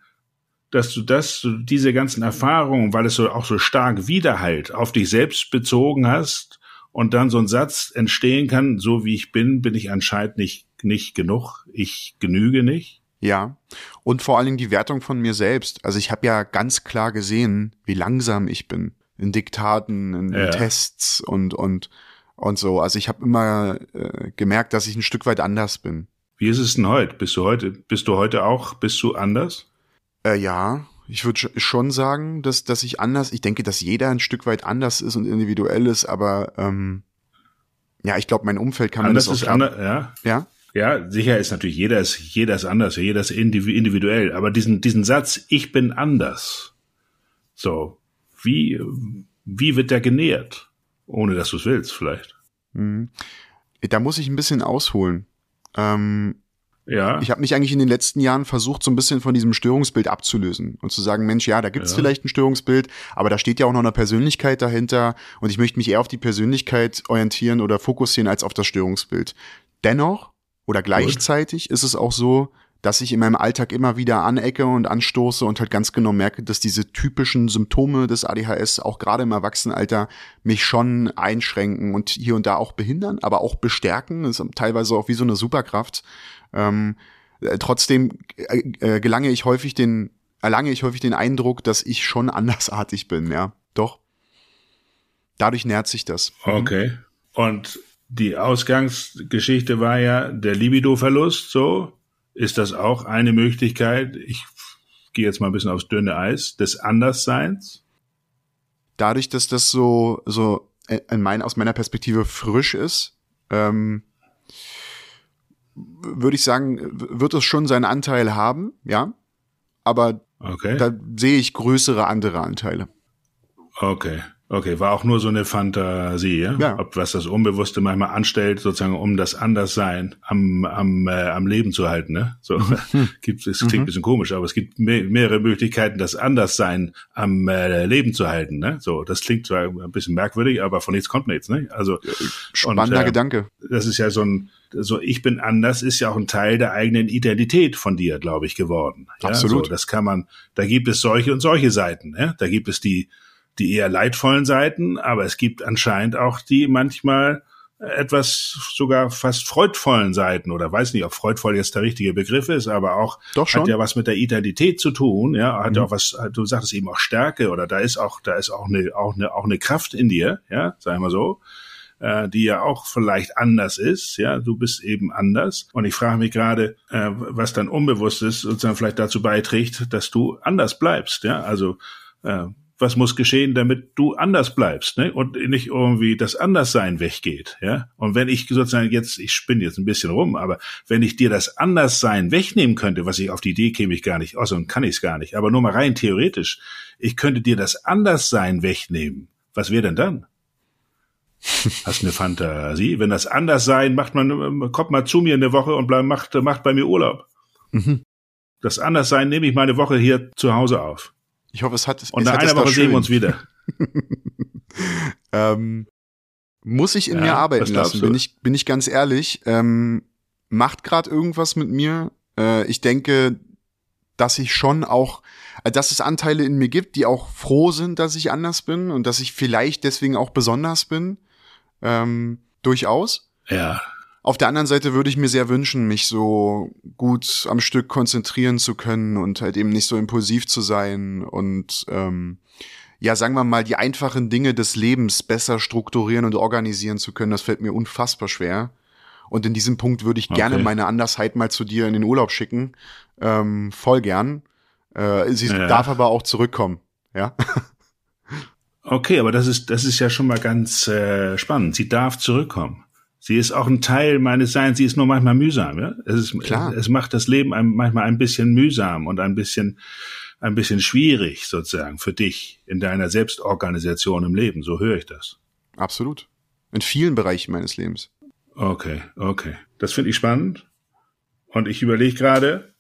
dass du das, du diese ganzen Erfahrungen, weil es so auch so stark Widerhalt auf dich selbst bezogen hast und dann so ein Satz entstehen kann, so wie ich bin, bin ich anscheinend nicht, nicht genug, ich genüge nicht. Ja, und vor allen Dingen die Wertung von mir selbst. Also ich habe ja ganz klar gesehen, wie langsam ich bin in Diktaten, in, ja. Tests und und und so. Also ich habe immer äh, gemerkt, dass ich ein Stück weit anders bin. Wie ist es denn heute? Bist du heute, bist du heute auch, bist du anders? Äh, ja, ich würde schon sagen, dass, dass ich anders, ich denke, dass jeder ein Stück weit anders ist und individuell ist, aber ähm, ja, ich glaube, mein Umfeld kann anders mir das auch ist anders, ja. Ja. Ja, sicher ist natürlich jeder ist jeder ist anders, jeder ist individuell, aber diesen diesen Satz ich bin anders. So, wie wie wird der genährt? Ohne dass du es willst, vielleicht. Mhm. Da muss ich ein bisschen ausholen. Ähm, ja. Ich habe mich eigentlich in den letzten Jahren versucht, so ein bisschen von diesem Störungsbild abzulösen und zu sagen, Mensch, ja, da gibt es ja. vielleicht ein Störungsbild, aber da steht ja auch noch eine Persönlichkeit dahinter und ich möchte mich eher auf die Persönlichkeit orientieren oder fokussieren als auf das Störungsbild. Dennoch oder gleichzeitig Gut. ist es auch so, dass ich in meinem Alltag immer wieder anecke und anstoße und halt ganz genau merke, dass diese typischen Symptome des ADHS auch gerade im Erwachsenenalter mich schon einschränken und hier und da auch behindern, aber auch bestärken. Das ist teilweise auch wie so eine Superkraft. Ähm, äh, trotzdem äh, äh, gelange ich häufig den, erlange ich häufig den Eindruck, dass ich schon andersartig bin, ja. Doch. Dadurch nährt sich das. Okay. Und die Ausgangsgeschichte war ja der Libido-Verlust, so. Ist das auch eine Möglichkeit? Ich gehe jetzt mal ein bisschen aufs dünne Eis, des Andersseins? Dadurch, dass das so, so in mein, aus meiner Perspektive frisch ist, ähm, würde ich sagen, wird es schon seinen Anteil haben, ja. Aber okay. da sehe ich größere andere Anteile. Okay. Okay, war auch nur so eine Fantasie, ja? ja. Ob was das Unbewusste manchmal anstellt, sozusagen, um das Anderssein am, am, äh, am Leben zu halten, ne? So, mhm. gibt, es klingt mhm. ein bisschen komisch, aber es gibt mehr, mehrere Möglichkeiten, das Anderssein am äh, Leben zu halten, ne? So, das klingt zwar ein bisschen merkwürdig, aber von nichts kommt nichts, ne? Also, spannender und, äh, Gedanke. Das ist ja so ein, so ich bin anders ist ja auch ein Teil der eigenen Identität von dir, glaube ich, geworden. Ja? Absolut. So, das kann man, da gibt es solche und solche Seiten, ja? Da gibt es die, die eher leidvollen Seiten, aber es gibt anscheinend auch die manchmal etwas sogar fast freudvollen Seiten oder weiß nicht, ob freudvoll jetzt der richtige Begriff ist, aber auch hat ja was mit der Identität zu tun, ja, hat mhm. ja auch was, du sagtest eben auch Stärke oder da ist auch, da ist auch eine, auch eine, auch eine Kraft in dir, ja, sagen wir so, äh, die ja auch vielleicht anders ist, ja, du bist eben anders und ich frage mich gerade, äh, was dann unbewusst ist, sozusagen vielleicht dazu beiträgt, dass du anders bleibst, ja, also äh, was muss geschehen, damit du anders bleibst, ne? Und nicht irgendwie das Anderssein weggeht, ja? Und wenn ich sozusagen jetzt, ich spinne jetzt ein bisschen rum, aber wenn ich dir das Anderssein wegnehmen könnte, was ich auf die Idee käme ich gar nicht, außerdem kann ich es gar nicht, aber nur mal rein theoretisch, ich könnte dir das Anderssein wegnehmen. Was wäre denn dann? Hast eine Fantasie? Wenn das Anderssein macht man, kommt mal zu mir eine Woche und bleib, macht, macht bei mir Urlaub. Mhm. Das Anderssein nehme ich meine Woche hier zu Hause auf. Ich hoffe, es hat. Und nach einer Woche sehen wir uns wieder. ähm, muss ich in ja, mir arbeiten lassen, bin ich, bin ich ganz ehrlich. Ähm, macht gerade irgendwas mit mir. Äh, ich denke, dass ich schon auch, äh, dass es Anteile in mir gibt, die auch froh sind, dass ich anders bin und dass ich vielleicht deswegen auch besonders bin. Ähm, durchaus. Ja. Auf der anderen Seite würde ich mir sehr wünschen, mich so gut am Stück konzentrieren zu können und halt eben nicht so impulsiv zu sein und ähm, ja, sagen wir mal, die einfachen Dinge des Lebens besser strukturieren und organisieren zu können. Das fällt mir unfassbar schwer. Und in diesem Punkt würde ich okay. gerne meine Andersheit mal zu dir in den Urlaub schicken. Ähm, voll gern. Äh, sie ja. darf aber auch zurückkommen. Ja. Okay, aber das ist, das ist ja schon mal ganz äh, spannend. Sie darf zurückkommen. Sie ist auch ein Teil meines Seins. Sie ist nur manchmal mühsam. Ja? Es, ist, Klar. es macht das Leben ein, manchmal ein bisschen mühsam und ein bisschen, ein bisschen schwierig sozusagen für dich in deiner Selbstorganisation im Leben. So höre ich das. Absolut. In vielen Bereichen meines Lebens. Okay, okay. Das finde ich spannend. Und ich überlege gerade,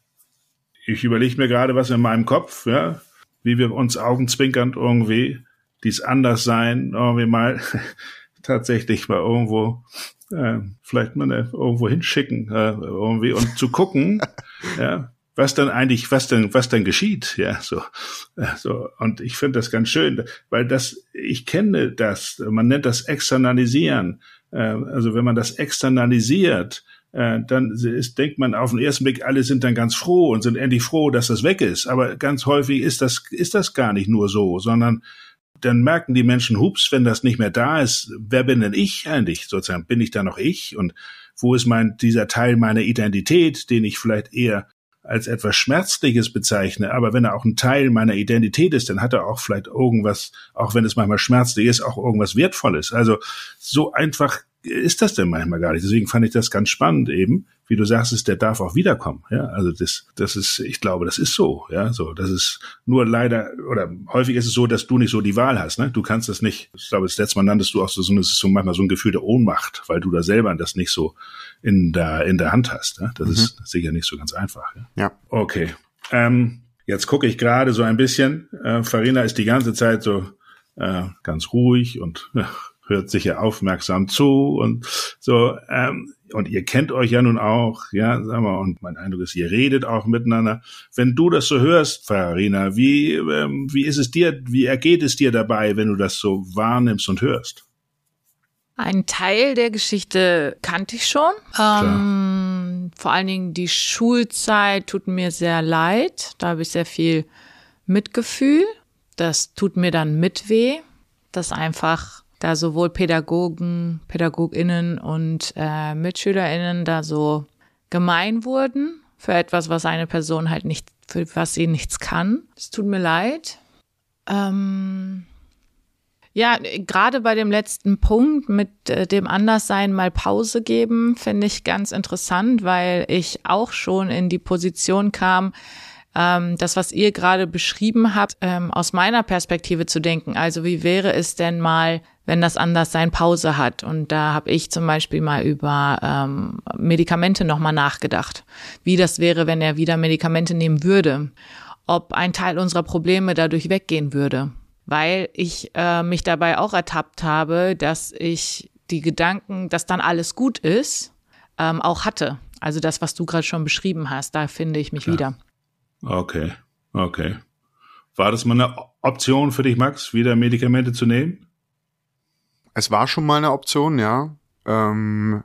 ich überlege mir gerade was in meinem Kopf, ja, wie wir uns augenzwinkernd irgendwie dies Anderssein irgendwie mal tatsächlich mal irgendwo äh, vielleicht mal eine, irgendwo hinschicken äh, irgendwie und zu gucken, ja, was dann eigentlich, was denn, was dann geschieht, ja, so, so. Und ich finde das ganz schön, weil das, ich kenne das, man nennt das Externalisieren. Äh, also wenn man das externalisiert, äh, dann ist, denkt man auf den ersten Blick, alle sind dann ganz froh und sind endlich froh, dass das weg ist. Aber ganz häufig ist das, ist das gar nicht nur so, sondern dann merken die Menschen, hups, wenn das nicht mehr da ist, wer bin denn ich eigentlich? Sozusagen, bin ich da noch ich? Und wo ist mein, dieser Teil meiner Identität, den ich vielleicht eher als etwas Schmerzliches bezeichne, aber wenn er auch ein Teil meiner Identität ist, dann hat er auch vielleicht irgendwas, auch wenn es manchmal schmerzlich ist, auch irgendwas Wertvolles. Also so einfach ist das denn manchmal gar nicht. Deswegen fand ich das ganz spannend eben, wie du sagst, ist, der darf auch wiederkommen. Ja, also das, das ist, ich glaube, das ist so. Ja, so, das ist nur leider oder häufig ist es so, dass du nicht so die Wahl hast. Ne, du kannst das nicht. Ich glaube, das letzte Mal nanntest du auch so, so, so manchmal so ein Gefühl der Ohnmacht, weil du da selber das nicht so in der in der Hand hast. Ne? Das mhm. ist sicher nicht so ganz einfach. Ja. ja. Okay. Ähm, jetzt gucke ich gerade so ein bisschen. Äh, Farina ist die ganze Zeit so äh, ganz ruhig und äh, hört sicher aufmerksam zu und so. Ähm, und ihr kennt euch ja nun auch, ja, sag mal, und mein Eindruck ist, ihr redet auch miteinander. Wenn du das so hörst, Farina, wie, ähm, wie ist es dir, wie ergeht es dir dabei, wenn du das so wahrnimmst und hörst? Ein Teil der Geschichte kannte ich schon. Ähm, vor allen Dingen die Schulzeit tut mir sehr leid. Da habe ich sehr viel Mitgefühl. Das tut mir dann mit weh, dass einfach da sowohl Pädagogen, Pädagoginnen und äh, Mitschülerinnen da so gemein wurden für etwas, was eine Person halt nicht, für was sie nichts kann. Es tut mir leid. Ähm, ja, gerade bei dem letzten Punkt mit äh, dem Anderssein mal Pause geben, finde ich ganz interessant, weil ich auch schon in die Position kam, ähm, das, was ihr gerade beschrieben habt, ähm, aus meiner Perspektive zu denken. Also wie wäre es denn mal, wenn das Anderssein Pause hat? Und da habe ich zum Beispiel mal über ähm, Medikamente nochmal nachgedacht, wie das wäre, wenn er wieder Medikamente nehmen würde, ob ein Teil unserer Probleme dadurch weggehen würde. Weil ich äh, mich dabei auch ertappt habe, dass ich die Gedanken, dass dann alles gut ist, ähm, auch hatte. Also das, was du gerade schon beschrieben hast, da finde ich mich Klar. wieder. Okay, okay. War das mal eine Option für dich, Max, wieder Medikamente zu nehmen? Es war schon mal eine Option, ja. Ähm,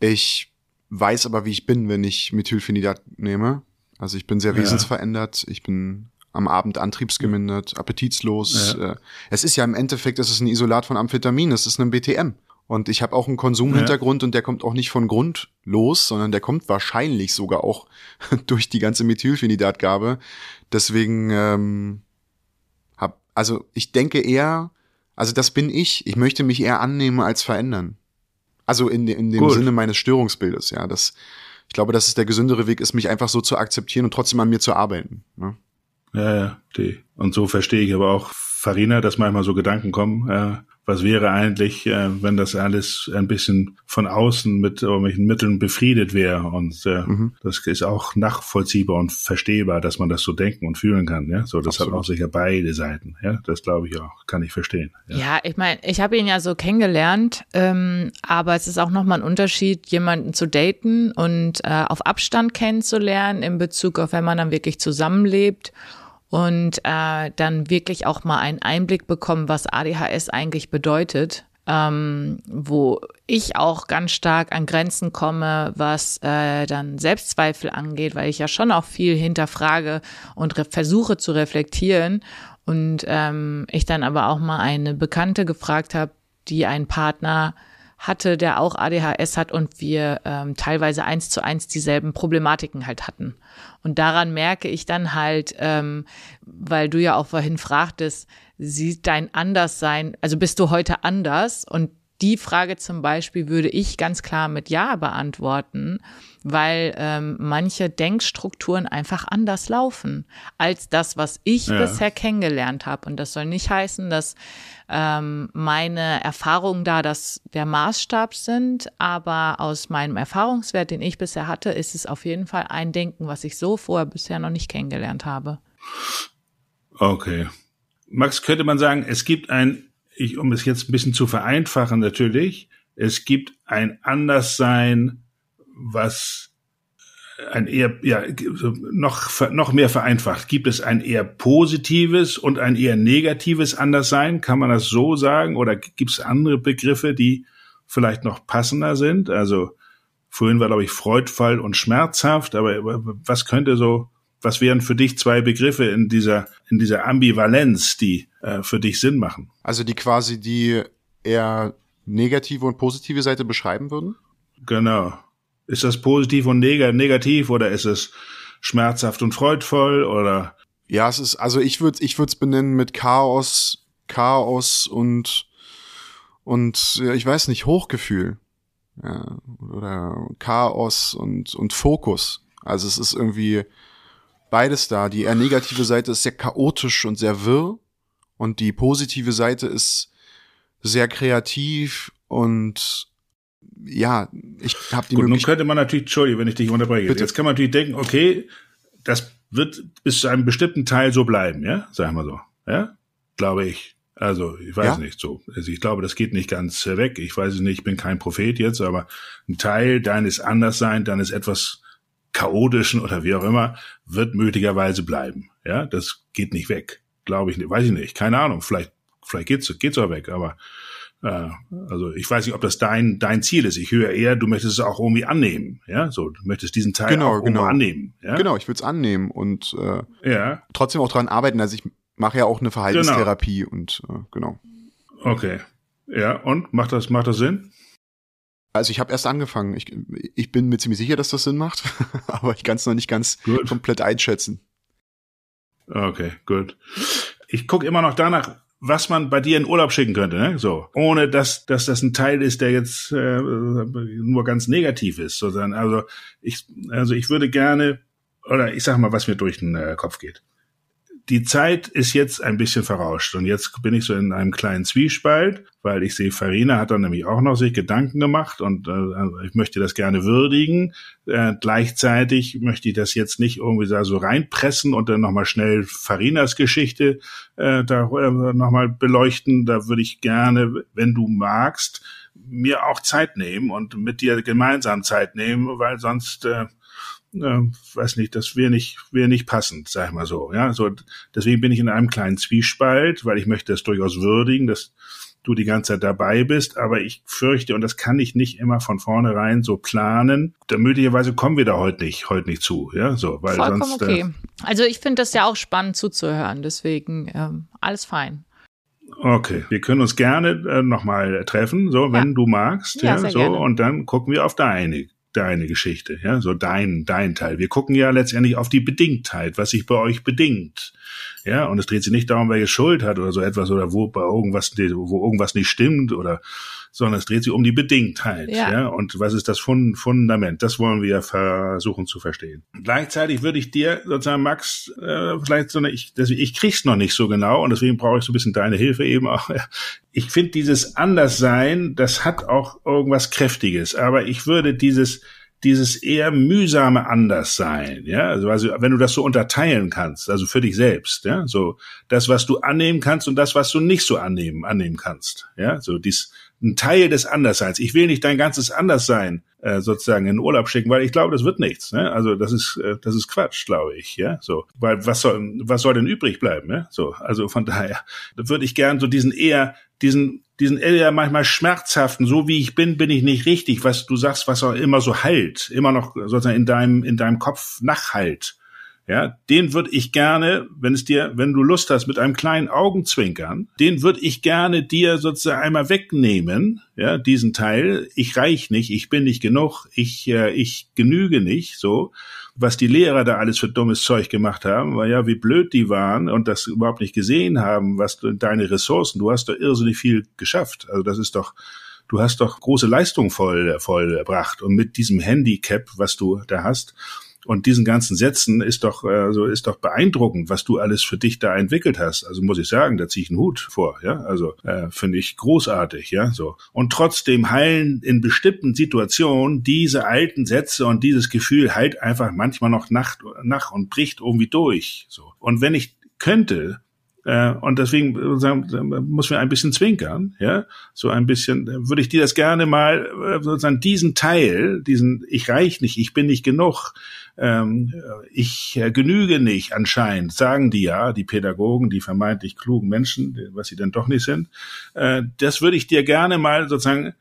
ich weiß aber, wie ich bin, wenn ich Methylphenidat nehme. Also ich bin sehr ja. wesensverändert. Ich bin am Abend antriebsgemindert, appetitslos. Ja. Äh, es ist ja im Endeffekt, es ist ein Isolat von Amphetamin, es ist ein BTM. Und ich habe auch einen Konsumhintergrund ja. und der kommt auch nicht von Grund los, sondern der kommt wahrscheinlich sogar auch durch die ganze Methylphenidatgabe. Deswegen ähm, hab, also ich denke eher, also das bin ich. Ich möchte mich eher annehmen als verändern. Also in, in dem Gut. Sinne meines Störungsbildes, ja. Das, ich glaube, dass es der gesündere Weg ist, mich einfach so zu akzeptieren und trotzdem an mir zu arbeiten. Ne? Ja, ja, die. Und so verstehe ich aber auch Farina, dass manchmal so Gedanken kommen, äh, was wäre eigentlich, äh, wenn das alles ein bisschen von außen mit irgendwelchen Mitteln befriedet wäre. Und äh, mhm. das ist auch nachvollziehbar und verstehbar, dass man das so denken und fühlen kann. Ja, so das Absolut. hat auch sicher beide Seiten. Ja, das glaube ich auch, kann ich verstehen. Ja, ja ich meine, ich habe ihn ja so kennengelernt, ähm, aber es ist auch nochmal ein Unterschied, jemanden zu daten und äh, auf Abstand kennenzulernen in Bezug auf, wenn man dann wirklich zusammenlebt und äh, dann wirklich auch mal einen Einblick bekommen, was ADHS eigentlich bedeutet. Ähm, wo ich auch ganz stark an Grenzen komme, was äh, dann Selbstzweifel angeht, weil ich ja schon auch viel hinterfrage und versuche zu reflektieren. Und ähm, ich dann aber auch mal eine Bekannte gefragt habe, die einen Partner hatte, der auch ADHS hat und wir ähm, teilweise eins zu eins dieselben Problematiken halt hatten. Und daran merke ich dann halt, ähm, weil du ja auch vorhin fragtest, sieht dein Anderssein, also bist du heute anders? Und die Frage zum Beispiel würde ich ganz klar mit Ja beantworten, weil ähm, manche Denkstrukturen einfach anders laufen als das, was ich ja. bisher kennengelernt habe. Und das soll nicht heißen, dass ähm, meine Erfahrungen da das der Maßstab sind, aber aus meinem Erfahrungswert, den ich bisher hatte, ist es auf jeden Fall ein Denken, was ich so vorher bisher noch nicht kennengelernt habe. Okay. Max, könnte man sagen, es gibt ein, ich, um es jetzt ein bisschen zu vereinfachen natürlich, es gibt ein Anderssein, was ein eher, ja, noch, noch mehr vereinfacht. Gibt es ein eher positives und ein eher negatives Anderssein? Kann man das so sagen? Oder gibt es andere Begriffe, die vielleicht noch passender sind? Also, vorhin war, glaube ich, freudvoll und schmerzhaft, aber was könnte so, was wären für dich zwei Begriffe in dieser, in dieser Ambivalenz, die äh, für dich Sinn machen? Also, die quasi die eher negative und positive Seite beschreiben würden? Genau. Ist das positiv und neg negativ oder ist es schmerzhaft und freudvoll oder? Ja, es ist, also ich würde ich würde es benennen mit Chaos, Chaos und und ich weiß nicht, Hochgefühl. Ja, oder Chaos und und Fokus. Also es ist irgendwie beides da. Die eher negative Seite ist sehr chaotisch und sehr wirr und die positive Seite ist sehr kreativ und ja, ich habe die Gut, nun könnte man natürlich, Entschuldigung, wenn ich dich unterbreche. Bitte? Jetzt kann man natürlich denken, okay, das wird bis zu einem bestimmten Teil so bleiben, ja, sagen wir so, ja, glaube ich. Also ich weiß ja. nicht so. Also ich glaube, das geht nicht ganz weg. Ich weiß es nicht, ich bin kein Prophet jetzt, aber ein Teil deines Anderssein, deines etwas chaotischen oder wie auch immer, wird möglicherweise bleiben. Ja, das geht nicht weg. Glaube ich nicht. Weiß ich nicht. Keine Ahnung. Vielleicht, vielleicht geht's, geht's auch weg, aber äh, also ich weiß nicht, ob das dein dein Ziel ist. Ich höre eher, du möchtest es auch irgendwie annehmen, ja, so du möchtest diesen Teil genau, auch genau. annehmen. Ja? Genau, ich würde es annehmen und äh, ja. trotzdem auch dran arbeiten. Also ich mache ja auch eine Verhaltenstherapie genau. und äh, genau. Okay, ja und macht das macht das Sinn? Also ich habe erst angefangen. Ich, ich bin mir ziemlich sicher, dass das Sinn macht, aber ich kann es noch nicht ganz gut. komplett einschätzen. Okay, gut. Ich gucke immer noch danach, was man bei dir in Urlaub schicken könnte, ne? So, ohne dass, dass das ein Teil ist, der jetzt äh, nur ganz negativ ist, sondern also ich, also ich würde gerne oder ich sag mal, was mir durch den äh, Kopf geht die Zeit ist jetzt ein bisschen verrauscht und jetzt bin ich so in einem kleinen Zwiespalt, weil ich sehe, Farina hat dann nämlich auch noch sich Gedanken gemacht und äh, ich möchte das gerne würdigen. Äh, gleichzeitig möchte ich das jetzt nicht irgendwie da so reinpressen und dann nochmal schnell Farinas Geschichte äh, da äh, nochmal beleuchten. Da würde ich gerne, wenn du magst, mir auch Zeit nehmen und mit dir gemeinsam Zeit nehmen, weil sonst äh, äh, weiß nicht, das wäre nicht, wäre nicht passend, sag ich mal so. Ja, so deswegen bin ich in einem kleinen Zwiespalt, weil ich möchte das durchaus würdigen, dass du die ganze Zeit dabei bist, aber ich fürchte, und das kann ich nicht immer von vornherein so planen, da möglicherweise kommen wir da heute nicht, heute nicht zu, ja, so, weil Vollkommen sonst. okay. Äh, also ich finde das ja auch spannend zuzuhören, deswegen ähm, alles fein. Okay, wir können uns gerne äh, nochmal treffen, so, wenn ja. du magst, ja, ja so, gerne. und dann gucken wir auf deine deine Geschichte, ja, so dein, dein Teil. Wir gucken ja letztendlich auf die Bedingtheit, was sich bei euch bedingt. Ja, und es dreht sich nicht darum, wer Schuld hat oder so etwas oder wo bei irgendwas, wo irgendwas nicht stimmt oder, sondern es dreht sich um die Bedingtheit. Ja. ja und was ist das Fundament? Das wollen wir versuchen zu verstehen. Gleichzeitig würde ich dir sozusagen, Max, äh, vielleicht so eine, ich, deswegen, ich krieg's noch nicht so genau und deswegen brauche ich so ein bisschen deine Hilfe eben auch. Ich finde dieses Anderssein, das hat auch irgendwas Kräftiges, aber ich würde dieses dieses eher mühsame Anderssein, ja, also, also wenn du das so unterteilen kannst, also für dich selbst, ja, so das, was du annehmen kannst und das, was du nicht so annehmen, annehmen kannst, ja, so dies, ein Teil des Andersseins. Ich will nicht dein ganzes Anderssein äh, sozusagen in Urlaub schicken, weil ich glaube, das wird nichts. Ne? Also das ist äh, das ist Quatsch, glaube ich. Ja, so, weil was soll was soll denn übrig bleiben? Ja? So, also von daher würde ich gern so diesen eher diesen diesen eher manchmal schmerzhaften, so wie ich bin, bin ich nicht richtig, was du sagst, was auch immer so halt, immer noch sozusagen in deinem in deinem Kopf nachhalt ja, den würde ich gerne, wenn es dir, wenn du Lust hast, mit einem kleinen Augenzwinkern, den würde ich gerne dir sozusagen einmal wegnehmen, ja, diesen Teil. Ich reich nicht, ich bin nicht genug, ich, äh, ich genüge nicht, so. Was die Lehrer da alles für dummes Zeug gemacht haben, war ja, wie blöd die waren und das überhaupt nicht gesehen haben, was deine Ressourcen, du hast doch irrsinnig viel geschafft. Also das ist doch, du hast doch große Leistung voll, vollbracht und mit diesem Handicap, was du da hast, und diesen ganzen Sätzen ist doch, äh, so ist doch beeindruckend, was du alles für dich da entwickelt hast. Also muss ich sagen, da ziehe ich einen Hut vor, ja. Also äh, finde ich großartig, ja. So. Und trotzdem heilen in bestimmten Situationen diese alten Sätze und dieses Gefühl halt einfach manchmal noch nach, nach und bricht irgendwie durch. So. Und wenn ich könnte, Äh, und deswegen muss wir ein bisschen zwinkern, ja, so ein bisschen, würde ich dir das gerne mal, äh, sozusagen diesen Teil, diesen, ich reich nicht, ich bin nicht genug, ähm, ich äh, genüge nicht anscheinend, sagen die ja, die Pädagogen, die vermeintlich klugen Menschen, was sie denn doch nicht sind, äh, das würde ich dir gerne mal sozusagen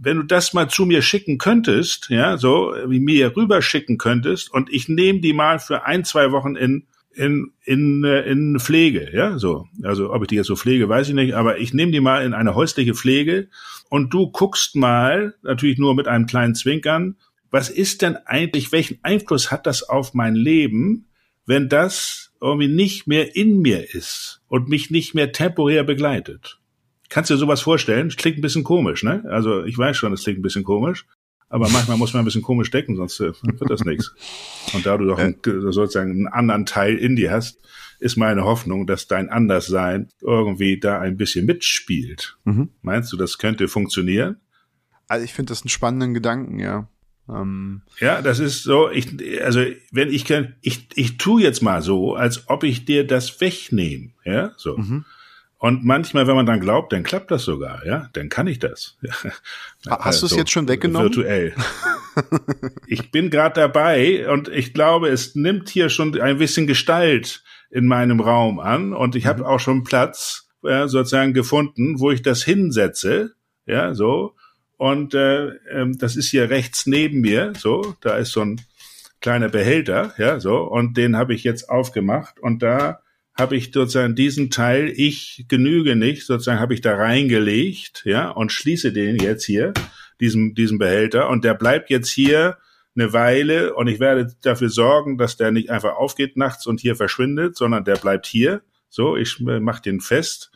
wenn du das mal zu mir schicken könntest, ja, so wie mir rüber schicken könntest und ich nehme die mal für ein, zwei Wochen in in, in, äh, in Pflege, ja, so. Also ob ich die jetzt so pflege, weiß ich nicht, aber ich nehme die mal in eine häusliche Pflege und du guckst mal, natürlich nur mit einem kleinen Zwinkern, was ist denn eigentlich, welchen Einfluss hat das auf mein Leben, wenn das irgendwie nicht mehr in mir ist und mich nicht mehr temporär begleitet? Kannst du dir sowas vorstellen? Klingt ein bisschen komisch, ne? Also ich weiß schon, es klingt ein bisschen komisch. Aber manchmal muss man ein bisschen komisch decken, sonst äh, wird das nichts. Und da du doch einen, sozusagen einen anderen Teil in dir hast, ist meine Hoffnung, dass dein Anderssein irgendwie da ein bisschen mitspielt. Mhm. Meinst du, das könnte funktionieren? Also ich finde das einen spannenden Gedanken, ja. Ähm ja, das ist so, ich, also wenn ich kann, ich, ich tu jetzt mal so, als ob ich dir das wegnehme, ja, so. Mhm. Und manchmal, wenn man dann glaubt, dann klappt das sogar, ja, dann kann ich das. Hast du es jetzt schon weggenommen? Virtuell. ich bin gerade dabei und ich glaube, es nimmt hier schon ein bisschen Gestalt in meinem Raum an und ich habe mhm. auch schon Platz ja, sozusagen gefunden, wo ich das hinsetze, ja, so. Und äh, ähm, das ist hier rechts neben mir, so. Da ist so ein kleiner Behälter, ja, so. Und den habe ich jetzt aufgemacht und da habe ich sozusagen diesen Teil, ich genüge nicht, sozusagen habe ich da reingelegt, ja, und schließe den jetzt hier, diesen, diesen Behälter, und der bleibt jetzt hier eine Weile und ich werde dafür sorgen, dass der nicht einfach aufgeht nachts und hier verschwindet, sondern der bleibt hier. So, ich mache den fest.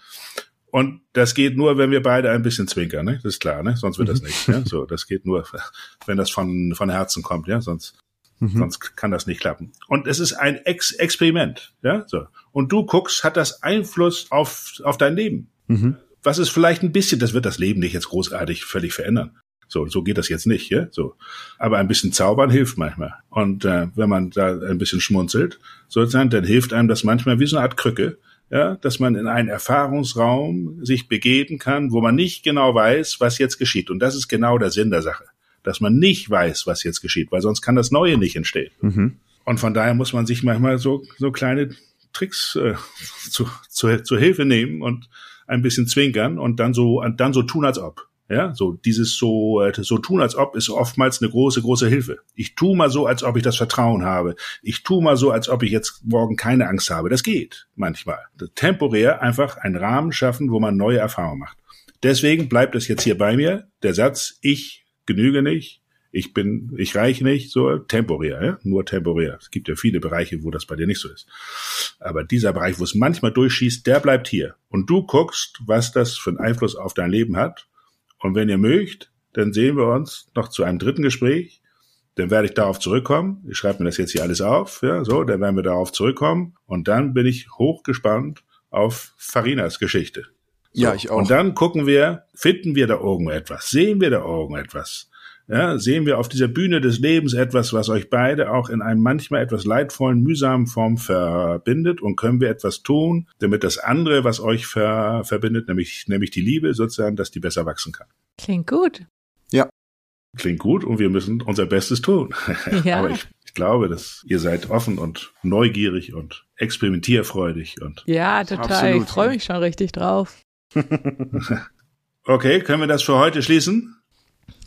Und das geht nur, wenn wir beide ein bisschen zwinkern, ne? Das ist klar, ne? Sonst wird das mhm. nicht. Ja? So, das geht nur, wenn das von, von Herzen kommt, ja. Sonst Mhm. Sonst kann das nicht klappen. Und es ist ein Ex Experiment, ja, so. Und du guckst, hat das Einfluss auf, auf dein Leben? Mhm. Was ist vielleicht ein bisschen, das wird das Leben nicht jetzt großartig völlig verändern. So, so geht das jetzt nicht, ja, so. Aber ein bisschen zaubern hilft manchmal. Und äh, wenn man da ein bisschen schmunzelt, sozusagen, dann hilft einem das manchmal wie so eine Art Krücke, ja, dass man in einen Erfahrungsraum sich begeben kann, wo man nicht genau weiß, was jetzt geschieht. Und das ist genau der Sinn der Sache dass man nicht weiß, was jetzt geschieht, weil sonst kann das Neue nicht entstehen. Mhm. Und von daher muss man sich manchmal so, so kleine Tricks äh, zu, zu, zur Hilfe nehmen und ein bisschen zwinkern und dann so, dann so tun, als ob. Ja, so dieses so, äh, so tun, als ob ist oftmals eine große, große Hilfe. Ich tu mal so, als ob ich das Vertrauen habe. Ich tu mal so, als ob ich jetzt morgen keine Angst habe. Das geht manchmal. Temporär einfach einen Rahmen schaffen, wo man neue Erfahrungen macht. Deswegen bleibt es jetzt hier bei mir, der Satz, ich genüge nicht, ich bin, ich reiche nicht, so temporär, ja? nur temporär. Es gibt ja viele Bereiche, wo das bei dir nicht so ist. Aber dieser Bereich, wo es manchmal durchschießt, der bleibt hier. Und du guckst, was das für einen Einfluss auf dein Leben hat. Und wenn ihr mögt, dann sehen wir uns noch zu einem dritten Gespräch. Dann werde ich darauf zurückkommen. Ich schreibe mir das jetzt hier alles auf, ja, so, dann werden wir darauf zurückkommen. Und dann bin ich hochgespannt auf Farinas Geschichte. So. Ja, ich auch. Und dann gucken wir, finden wir da irgendetwas? Sehen wir da irgendetwas? Ja, sehen wir auf dieser Bühne des Lebens etwas, was euch beide auch in einem manchmal etwas leidvollen, mühsamen Form verbindet und können wir etwas tun, damit das andere, was euch ver verbindet, nämlich, nämlich die Liebe sozusagen, dass die besser wachsen kann. Klingt gut. Ja. Klingt gut und wir müssen unser Bestes tun. Ja. Aber ich, ich glaube, dass ihr seid offen und neugierig und experimentierfreudig und. Ja, total. Absolut. Ich freue mich schon richtig drauf. okay, können wir das für heute schließen?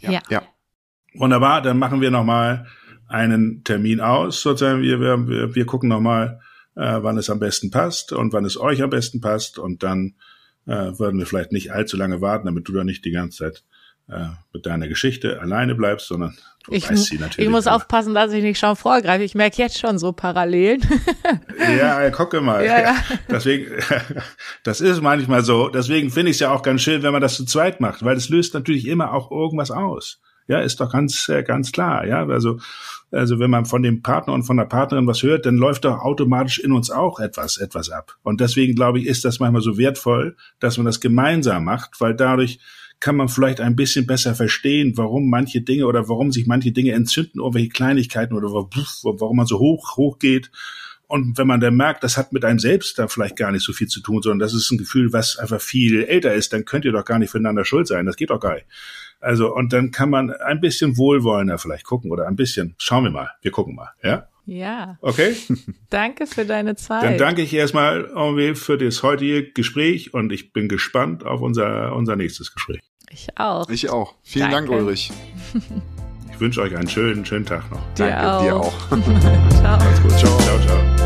Ja. ja. Wunderbar, dann machen wir nochmal einen Termin aus, sozusagen. Wir, wir, wir gucken nochmal, äh, wann es am besten passt und wann es euch am besten passt. Und dann äh, würden wir vielleicht nicht allzu lange warten, damit du da nicht die ganze Zeit äh, mit deiner Geschichte alleine bleibst, sondern du ich, weißt sie natürlich. Ich muss immer. aufpassen, dass ich nicht schon vorgreife. Ich merke jetzt schon so Parallelen. ja, gucke mal. Ja, ja. Deswegen, das ist manchmal so. Deswegen finde ich es ja auch ganz schön, wenn man das zu zweit macht, weil es löst natürlich immer auch irgendwas aus. Ja, ist doch ganz, äh, ganz klar. Ja, also, also wenn man von dem Partner und von der Partnerin was hört, dann läuft doch automatisch in uns auch etwas, etwas ab. Und deswegen glaube ich, ist das manchmal so wertvoll, dass man das gemeinsam macht, weil dadurch kann man vielleicht ein bisschen besser verstehen, warum manche Dinge oder warum sich manche Dinge entzünden, irgendwelche Kleinigkeiten oder warum man so hoch, hoch geht. Und wenn man dann merkt, das hat mit einem selbst da vielleicht gar nicht so viel zu tun, sondern das ist ein Gefühl, was einfach viel älter ist, dann könnt ihr doch gar nicht füreinander schuld sein. Das geht doch gar nicht. Also, und dann kann man ein bisschen wohlwollender vielleicht gucken oder ein bisschen. Schauen wir mal. Wir gucken mal. Ja? Ja. Okay? Danke für deine Zeit. Dann danke ich erstmal irgendwie für das heutige Gespräch und ich bin gespannt auf unser, unser nächstes Gespräch. Ich auch. Ich auch. Vielen Danke. Dank, Ulrich. Ich wünsche euch einen schönen, schönen Tag noch. Dir Danke auch. dir auch. Ciao. Macht's gut.